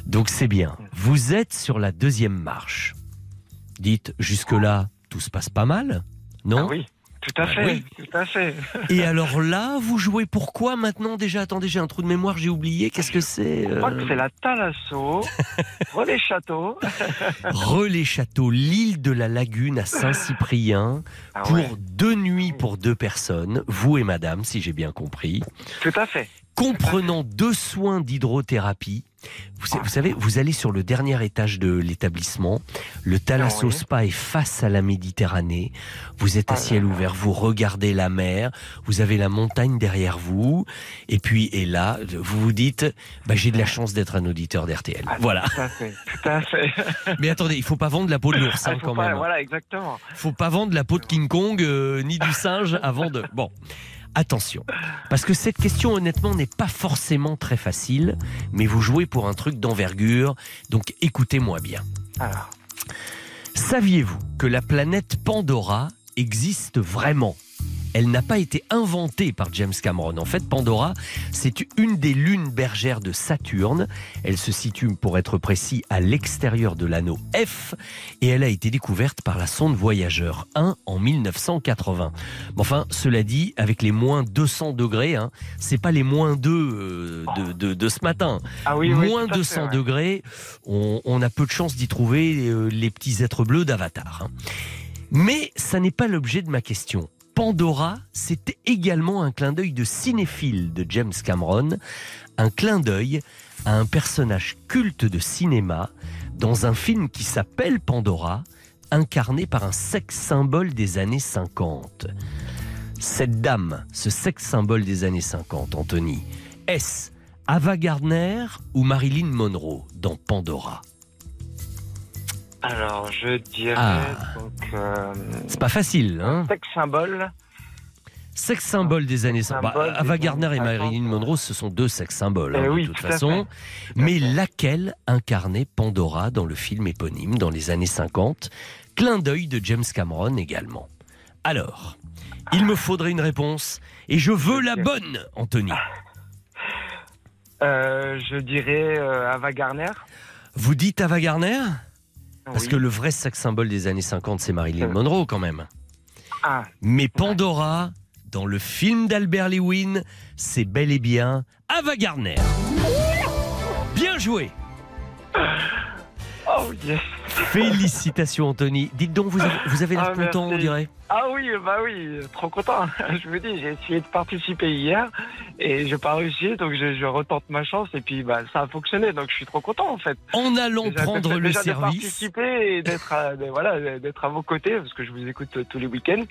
Speaker 3: Donc c'est bien. Vous êtes sur la deuxième marche. Dites, jusque-là, tout se passe pas mal Non?
Speaker 22: Ah oui, Tout à
Speaker 3: Bah
Speaker 22: fait,
Speaker 3: oui.
Speaker 22: tout à fait.
Speaker 3: Et alors là, vous jouez pourquoi maintenant déjà? Attendez, j'ai un trou de mémoire, j'ai oublié. Qu'est-ce que c'est
Speaker 22: Je
Speaker 3: euh,
Speaker 22: crois que c'est la Thalasso, Relais Château.
Speaker 3: Relais Château, l'île de la Lagune à Saint-Cyprien,
Speaker 22: Ah
Speaker 3: pour
Speaker 22: ouais.
Speaker 3: deux nuits pour deux personnes, vous et madame, si j'ai bien compris,
Speaker 22: Tout à fait.
Speaker 3: comprenant deux soins d'hydrothérapie. Vous, sa- vous savez, vous allez sur le dernier étage de l'établissement, le Thalasso
Speaker 22: Ah.
Speaker 3: Spa est face à la Méditerranée, vous êtes à
Speaker 22: Ah
Speaker 3: ciel
Speaker 22: là
Speaker 3: ouvert, vous regardez la mer, vous avez la montagne derrière vous, et puis, et là, vous vous dites, bah, j'ai de la chance d'être un auditeur d'RTL. Voilà.
Speaker 22: Tout à fait, tout à fait.
Speaker 3: Mais attendez, il faut pas vendre la peau de l'ours
Speaker 22: Ah,
Speaker 3: hein, quand
Speaker 22: pas-
Speaker 3: même.
Speaker 22: Voilà, exactement.
Speaker 3: Faut pas vendre la peau de King Kong euh, ni du singe avant de. Bon, attention, parce que cette question honnêtement n'est pas forcément très facile, mais vous jouez pour un truc d'envergure, donc écoutez-moi bien.
Speaker 22: Alors,
Speaker 3: Saviez-vous que la planète Pandora existe vraiment? Elle n'a pas été inventée par James Cameron. En fait, Pandora, c'est une des lunes bergères de Saturne. Elle se situe, pour être précis, à l'extérieur de l'anneau F et elle a été découverte par la sonde Voyageur 1 en 1980. Mais enfin, cela dit, avec les moins 200 degrés, hein, c'est pas les moins 2 euh, de, de- de ce matin.
Speaker 22: Ah oui, oui,
Speaker 3: moins
Speaker 22: tout à fait,
Speaker 3: 200
Speaker 22: ouais.
Speaker 3: degrés, on, on a peu de chance d'y trouver euh, les petits êtres bleus d'Avatar. hein. Mais ça n'est pas l'objet de ma question. Pandora, c'était également un clin d'œil de cinéphile de James Cameron, un clin d'œil à un personnage culte de cinéma dans un film qui s'appelle Pandora, incarné par un sex symbole des années 50. Cette dame, ce sex symbole des années 50, Anthony, est-ce Ava Gardner ou Marilyn Monroe dans Pandora?
Speaker 22: Alors je dirais
Speaker 3: Ah.
Speaker 22: donc euh,
Speaker 3: C'est pas facile, hein
Speaker 22: sex symbole.
Speaker 3: Sex symbole des années 50. Bah, Ava Gardner et
Speaker 22: 50,
Speaker 3: Marilyn Monroe, ce sont deux sex symboles, hein,
Speaker 22: Eh
Speaker 3: de
Speaker 22: oui,
Speaker 3: toute façon.
Speaker 22: fait.
Speaker 3: Mais laquelle incarnait Pandora dans le film éponyme dans les années 50 Clin d'œil de James Cameron également. Alors, il me faudrait une réponse et je veux la bonne, Anthony.
Speaker 22: Euh, je dirais euh, Ava Gardner.
Speaker 3: Vous dites Ava Gardner? Parce
Speaker 22: Oui.
Speaker 3: que le vrai sex symbole des années 50, c'est Marilyn Monroe quand même.
Speaker 22: Ah,
Speaker 3: Mais Pandora, dans le film d'Albert Lewin, c'est bel et bien Ava Gardner. Bien joué
Speaker 22: oh yes.
Speaker 3: Félicitations Anthony. Dites donc, vous avez, vous avez l'air
Speaker 22: Ah,
Speaker 3: content, on dirait
Speaker 22: Ah oui, bah oui, trop content. Je vous dis, j'ai essayé de participer hier et j'ai pas réussi, donc je, je retente ma chance et puis bah ça a fonctionné, donc je suis trop content en fait.
Speaker 3: En allant
Speaker 22: Déjà,
Speaker 3: prendre
Speaker 22: déjà
Speaker 3: le
Speaker 22: de
Speaker 3: service.
Speaker 22: participer et d'être à, de- voilà d'être à vos côtés parce que je vous écoute tous les week-ends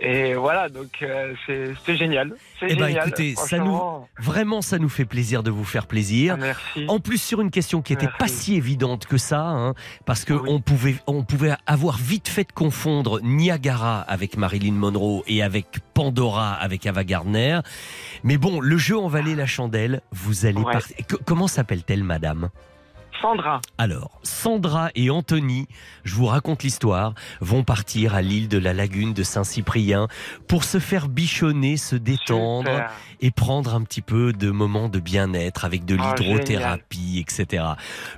Speaker 22: et voilà donc euh, c'est c'est génial. C'est
Speaker 3: Eh
Speaker 22: génial.
Speaker 3: écoutez, ça nous,
Speaker 22: franchement.
Speaker 3: vraiment, ça nous fait plaisir de vous faire plaisir.
Speaker 22: Merci.
Speaker 3: En plus sur une question qui était
Speaker 22: Merci.
Speaker 3: pas si évidente que ça, hein, parce que on pouvait, on pouvait avoir vite fait de confondre Niagara avec Marilyn Monroe et avec Pandora avec Ava Gardner. Mais bon, le jeu en valait la chandelle. Vous allez
Speaker 22: Ouais.
Speaker 3: partir. Co- Comment s'appelle-t-elle, Madame?
Speaker 22: Sandra.
Speaker 3: Alors, Sandra et Anthony, je vous raconte l'histoire, vont partir à l'île de la lagune de Saint-Cyprien pour se faire bichonner, se détendre
Speaker 22: Super.
Speaker 3: et prendre un petit peu de moments de bien-être avec de
Speaker 22: Ah,
Speaker 3: l'hydrothérapie, etc.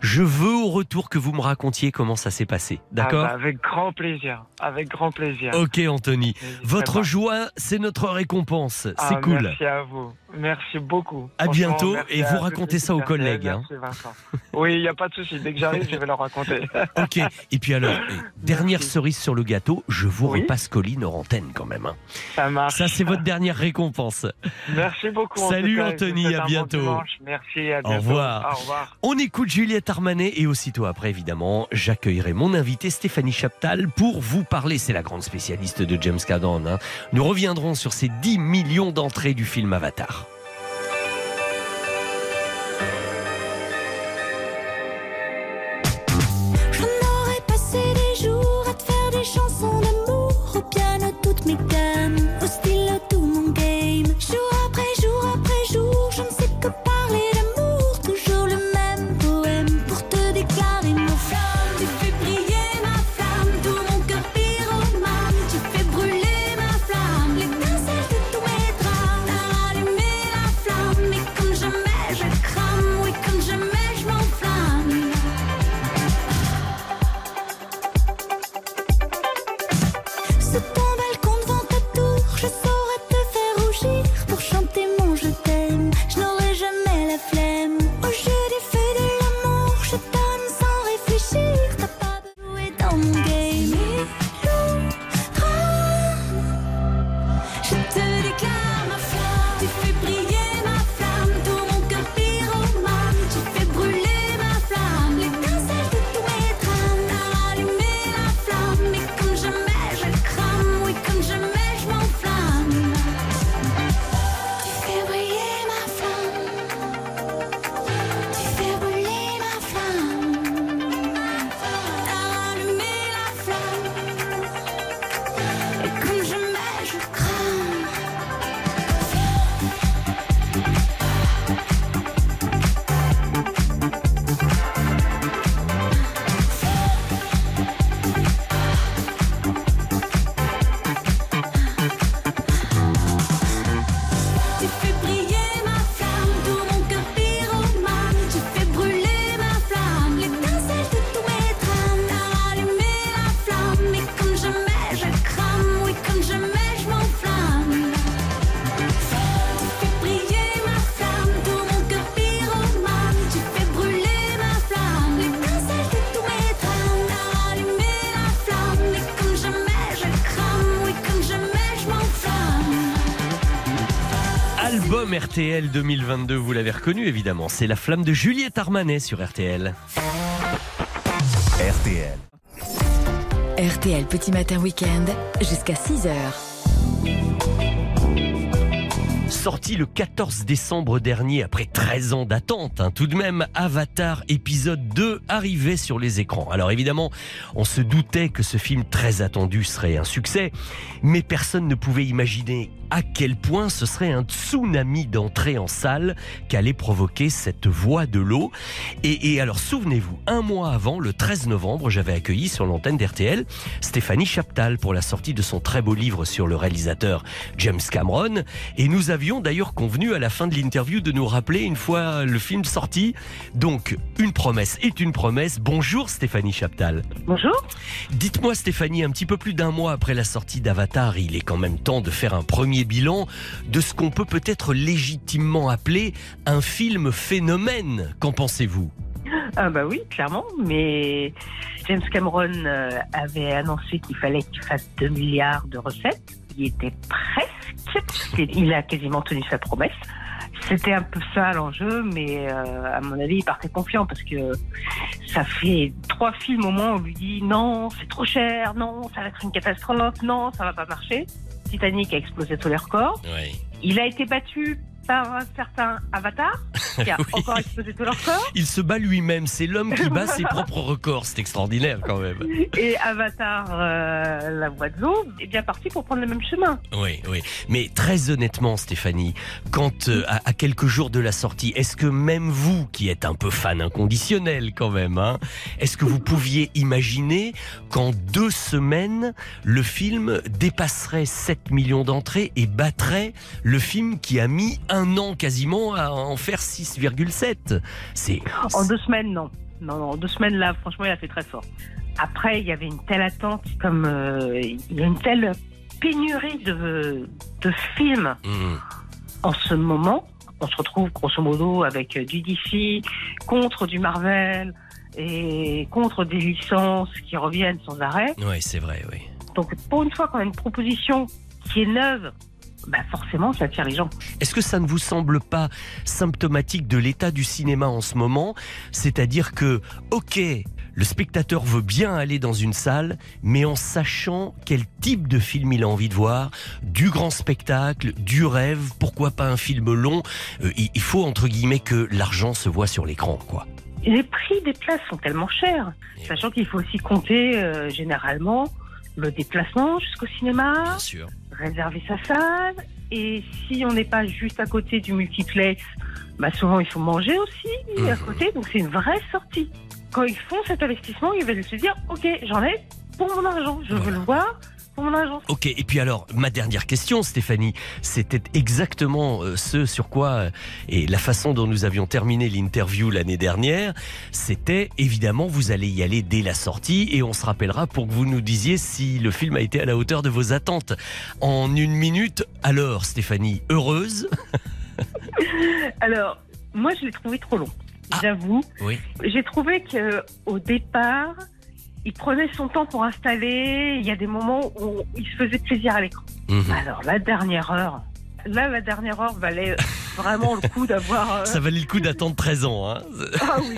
Speaker 3: Je veux au retour que vous me racontiez comment ça s'est passé. D'accord
Speaker 22: Ah bah, Avec grand plaisir. Avec grand plaisir.
Speaker 3: Ok Anthony, votre joie, c'est notre récompense.
Speaker 22: Ah,
Speaker 3: C'est cool.
Speaker 22: Merci à vous. Merci beaucoup.
Speaker 3: À bientôt et vous racontez ça aux collègues, hein.
Speaker 22: Merci Vincent. Oui, il n'y a pas de souci. Dès que j'arrive, je vais leur raconter.
Speaker 3: Ok, et puis alors, eh, dernière cerise sur le gâteau, je vous repasse Colline hors antenne quand même. hein.
Speaker 22: Ça marche.
Speaker 3: Ça, c'est votre dernière récompense.
Speaker 22: Merci beaucoup. en
Speaker 3: Salut
Speaker 22: tout cas.
Speaker 3: Anthony, à
Speaker 22: bon
Speaker 3: bientôt.
Speaker 22: Merci, à bientôt.
Speaker 3: Au revoir.
Speaker 22: Au revoir.
Speaker 3: On écoute Juliette Armanet et aussitôt après, évidemment, j'accueillerai mon invité Stéphanie Chaptal pour vous parler. C'est la grande spécialiste de James Cameron. hein. Nous reviendrons sur ces 10 millions d'entrées du film Avatar. RTL 2022, vous l'avez reconnu évidemment. C'est La Flamme de Juliette Armanet sur RTL.
Speaker 1: RTL.
Speaker 2: RTL Petit Matin Week-end jusqu'à 6h.
Speaker 3: Sorti le 14 décembre dernier, après 13 ans d'attente, hein, tout de même, Avatar épisode 2 arrivait sur les écrans. Alors évidemment, on se doutait que ce film très attendu serait un succès, mais personne ne pouvait imaginer à quel point ce serait un tsunami d'entrée en salle qu'allait provoquer cette voix de l'eau. Et, et alors souvenez-vous, un mois avant, le 13 novembre, j'avais accueilli sur l'antenne d'RTL Stéphanie Chaptal pour la sortie de son très beau livre sur le réalisateur James Cameron. Et nous avions d'ailleurs convenu à la fin de l'interview de nous rappeler une fois le film sorti. Donc, une promesse est une promesse. Bonjour Stéphanie Chaptal.
Speaker 13: Bonjour.
Speaker 3: Dites-moi Stéphanie, un petit peu plus d'un mois après la sortie d'Avatar, il est quand même temps de faire un premier bilan de ce qu'on peut peut-être légitimement appeler un film phénomène. Qu'en pensez-vous?
Speaker 13: Ah bah oui, clairement, mais James Cameron euh, avait annoncé qu'il fallait qu'il fasse 2 milliards de recettes. Il était presque, il a quasiment tenu sa promesse. C'était un peu ça l'enjeu, mais euh, à mon avis, il partait confiant parce que ça fait trois films au moins où on lui dit non, c'est trop cher, non, ça va être une catastrophe, non, ça va pas marcher. Titanic a explosé tous les records. Il a été battu par un certain Avatar qui a
Speaker 3: Oui.
Speaker 13: encore explosé les records.
Speaker 3: Il se bat lui-même, c'est l'homme qui bat ses propres records, c'est extraordinaire quand même.
Speaker 13: Et Avatar, euh, la voix de l'eau, est bien parti pour prendre le même chemin.
Speaker 3: Oui, oui. Mais très honnêtement, Stéphanie, quand euh, à, à quelques jours de la sortie, est-ce que même vous, qui êtes un peu fan inconditionnel quand même, hein, est-ce que vous pouviez imaginer qu'en deux semaines, le film dépasserait 7 millions d'entrées et battrait le film qui a mis un an quasiment à en faire 6,7 C'est
Speaker 13: En deux semaines, non. Non, non, en deux semaines, là, franchement, il a fait très fort. Après, il y avait une telle attente, comme euh, il y a une telle pénurie de, de films
Speaker 3: Hmm.
Speaker 13: en ce moment. On se retrouve grosso modo avec euh, du DC contre du Marvel et contre des licences qui reviennent sans arrêt.
Speaker 3: Oui, c'est vrai, oui.
Speaker 13: Donc, pour une fois qu'on a une proposition qui est neuve, bah forcément, ça attire les gens.
Speaker 3: Est-ce que ça ne vous semble pas symptomatique de l'état du cinéma en ce moment? C'est-à-dire que, ok, le spectateur veut bien aller dans une salle, mais en sachant quel type de film il a envie de voir, du grand spectacle, du rêve, pourquoi pas un film long. Euh, il faut, entre guillemets, que l'argent se voit sur l'écran, quoi.
Speaker 13: Les prix des places sont tellement chers, sachant qu'il faut aussi compter euh, généralement le déplacement jusqu'au cinéma,
Speaker 3: sûr.
Speaker 13: Réserver sa salle, et si on n'est pas juste à côté du multiplex, bah souvent il faut manger aussi à côté, donc c'est une vraie sortie. Quand ils font cet investissement, ils veulent se dire, ok, j'en ai pour mon argent, je veux le voir pour mon argent.
Speaker 3: Ok, et puis alors, ma dernière question, Stéphanie, c'était exactement euh, ce sur quoi, euh, et la façon dont nous avions terminé l'interview l'année dernière, c'était évidemment, vous allez y aller dès la sortie, et on se rappellera pour que vous nous disiez si le film a été à la hauteur de vos attentes. En une minute, alors, Stéphanie, heureuse?
Speaker 13: Alors, moi je l'ai trouvé trop long, j'avoue.
Speaker 3: Oui.
Speaker 13: J'ai trouvé que au départ, il prenait son temps pour installer. Il y a des moments où il se faisait plaisir à l'écran.
Speaker 3: Mhm.
Speaker 13: Alors la dernière heure, là la dernière heure valait vraiment le coup d'avoir. euh,
Speaker 3: Ça valait le coup d'attendre 13 ans, hein
Speaker 13: Ah oui,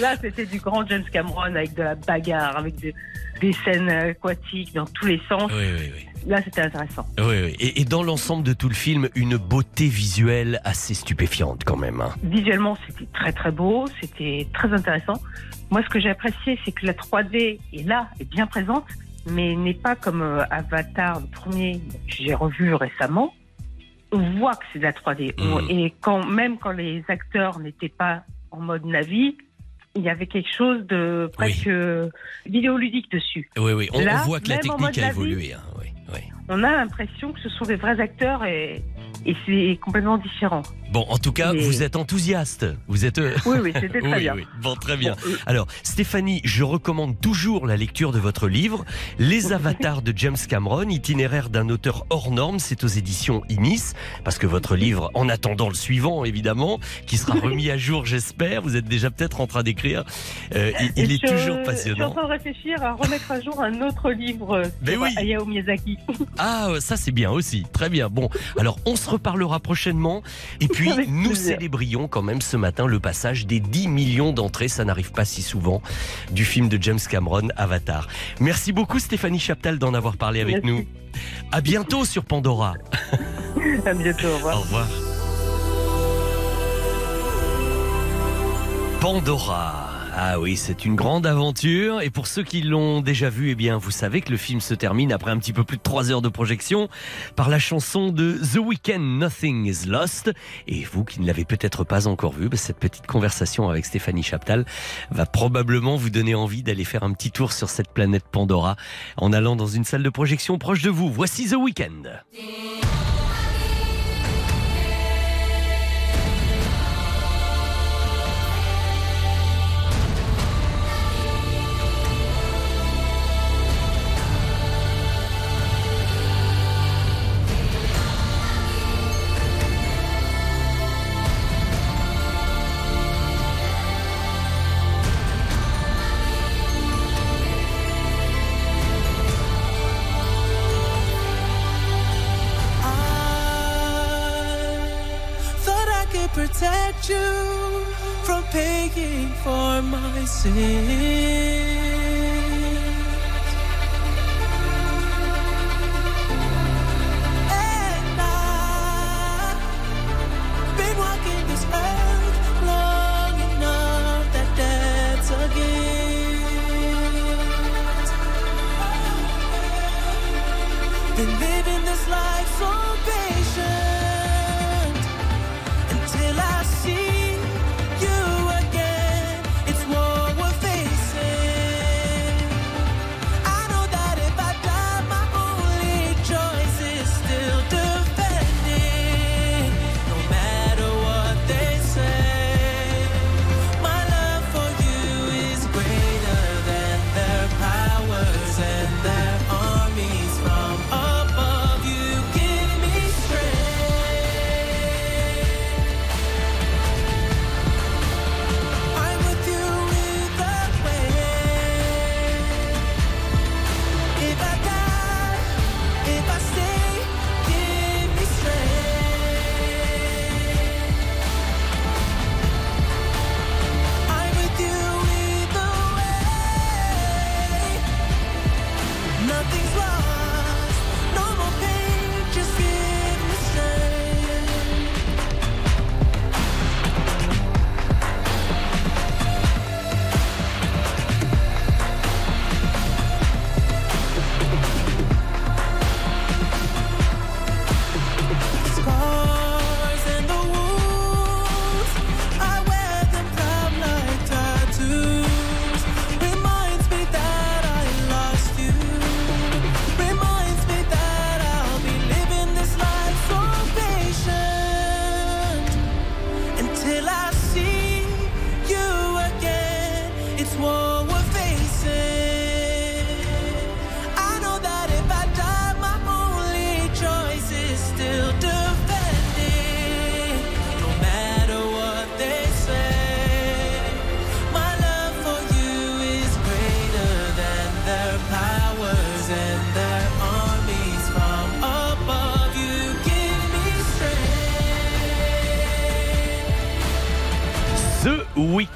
Speaker 13: là c'était du grand James Cameron avec de la bagarre, avec de- des scènes aquatiques dans tous les sens.
Speaker 3: Oui, oui, oui.
Speaker 13: Là c'était intéressant.
Speaker 3: Oui, oui. Et, et dans l'ensemble de tout le film, une beauté visuelle assez stupéfiante quand même. hein.
Speaker 13: Visuellement, c'était très très beau, c'était très intéressant. Moi, ce que j'ai apprécié, c'est que la 3D est là, est bien présente, mais n'est pas comme euh, Avatar, le premier que j'ai revu récemment. On voit que c'est de la 3D. On- Et quand même quand les acteurs n'étaient pas en mode Navi, il y avait quelque chose de presque euh, vidéoludique dessus.
Speaker 3: Oui, oui. On,
Speaker 13: Là,
Speaker 3: on voit que la technique a
Speaker 13: Navi,
Speaker 3: évolué. hein. Oui, oui.
Speaker 13: On a l'impression que ce sont des vrais acteurs et, et c'est complètement différent.
Speaker 3: Bon, en tout cas,
Speaker 13: Mais-
Speaker 3: vous êtes enthousiaste. Vous êtes. euh,
Speaker 13: Oui, oui, c'était très
Speaker 3: Oui,
Speaker 13: bien.
Speaker 3: oui. Bon, très bien.
Speaker 13: Euh,
Speaker 3: Alors, Stéphanie, je recommande toujours la lecture de votre livre, Les Avatars de James Cameron, itinéraire d'un auteur hors norme. C'est aux éditions Inis, parce que votre livre, en attendant le suivant, évidemment, qui sera remis à jour, j'espère. Vous êtes déjà peut-être en train d'écrire. Euh, il il est
Speaker 13: Je-
Speaker 3: toujours
Speaker 13: Je suis en
Speaker 3: passionnant.
Speaker 13: train de réfléchir à remettre à jour un autre livre euh,
Speaker 3: Mais
Speaker 13: sur
Speaker 3: oui.
Speaker 13: Hayao Miyazaki.
Speaker 3: Ah, ça c'est bien aussi. Très bien. Bon, alors on se reparlera prochainement. Et puis, nous célébrions quand même ce matin le passage des 10 millions d'entrées, ça n'arrive pas si souvent, du film de James Cameron, Avatar. Merci beaucoup Stéphanie Chaptal d'en avoir parlé avec
Speaker 13: Merci.
Speaker 3: nous. À bientôt sur Pandora.
Speaker 13: À bientôt, au revoir.
Speaker 3: Au revoir. Pandora. Ah oui, c'est une grande aventure. Et pour ceux qui l'ont déjà vu, eh bien, vous savez que le film se termine après un petit peu plus de trois heures de projection par la chanson de The Weeknd, Nothing is Lost. Et vous qui ne l'avez peut-être pas encore vu, bah, cette petite conversation avec Stéphanie Chaptal va probablement vous donner envie d'aller faire un petit tour sur cette planète Pandora en allant dans une salle de projection proche de vous. Voici The Weeknd.
Speaker 20: My sins.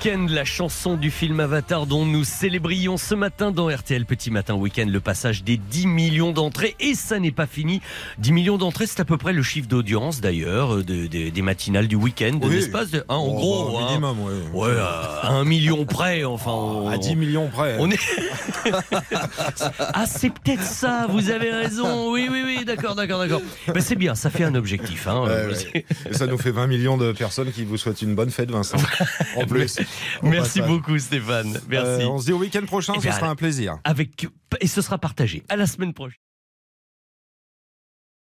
Speaker 3: Weekend, la chanson du film Avatar dont nous célébrions ce matin dans RTL Petit Matin Week-end le passage des 10 millions d'entrées et ça n'est pas fini. 10 millions d'entrées, c'est à peu près le chiffre d'audience d'ailleurs euh, de- de- des matinales du week-end,
Speaker 23: Oui.
Speaker 3: n'est-ce pas Hein, En
Speaker 23: Oh,
Speaker 3: gros,
Speaker 23: bah,
Speaker 3: hein.
Speaker 23: minimum, oui.
Speaker 3: Ouais, à un million près, enfin. on-
Speaker 23: À 10 millions près.
Speaker 3: On est. ah, c'est peut-être ça. Vous avez raison. Oui, oui, oui. D'accord, d'accord, d'accord. Ben, c'est bien. Ça fait un objectif. Hein.
Speaker 23: Ouais. Ça nous fait 20 millions de personnes qui vous souhaitent une bonne fête, Vincent. En plus.
Speaker 3: Merci beaucoup, Stéphane. Merci.
Speaker 23: Euh, on se dit au week-end prochain,
Speaker 3: Eh
Speaker 23: ce sera un plaisir.
Speaker 3: Avec et ce sera partagé. À la semaine prochaine.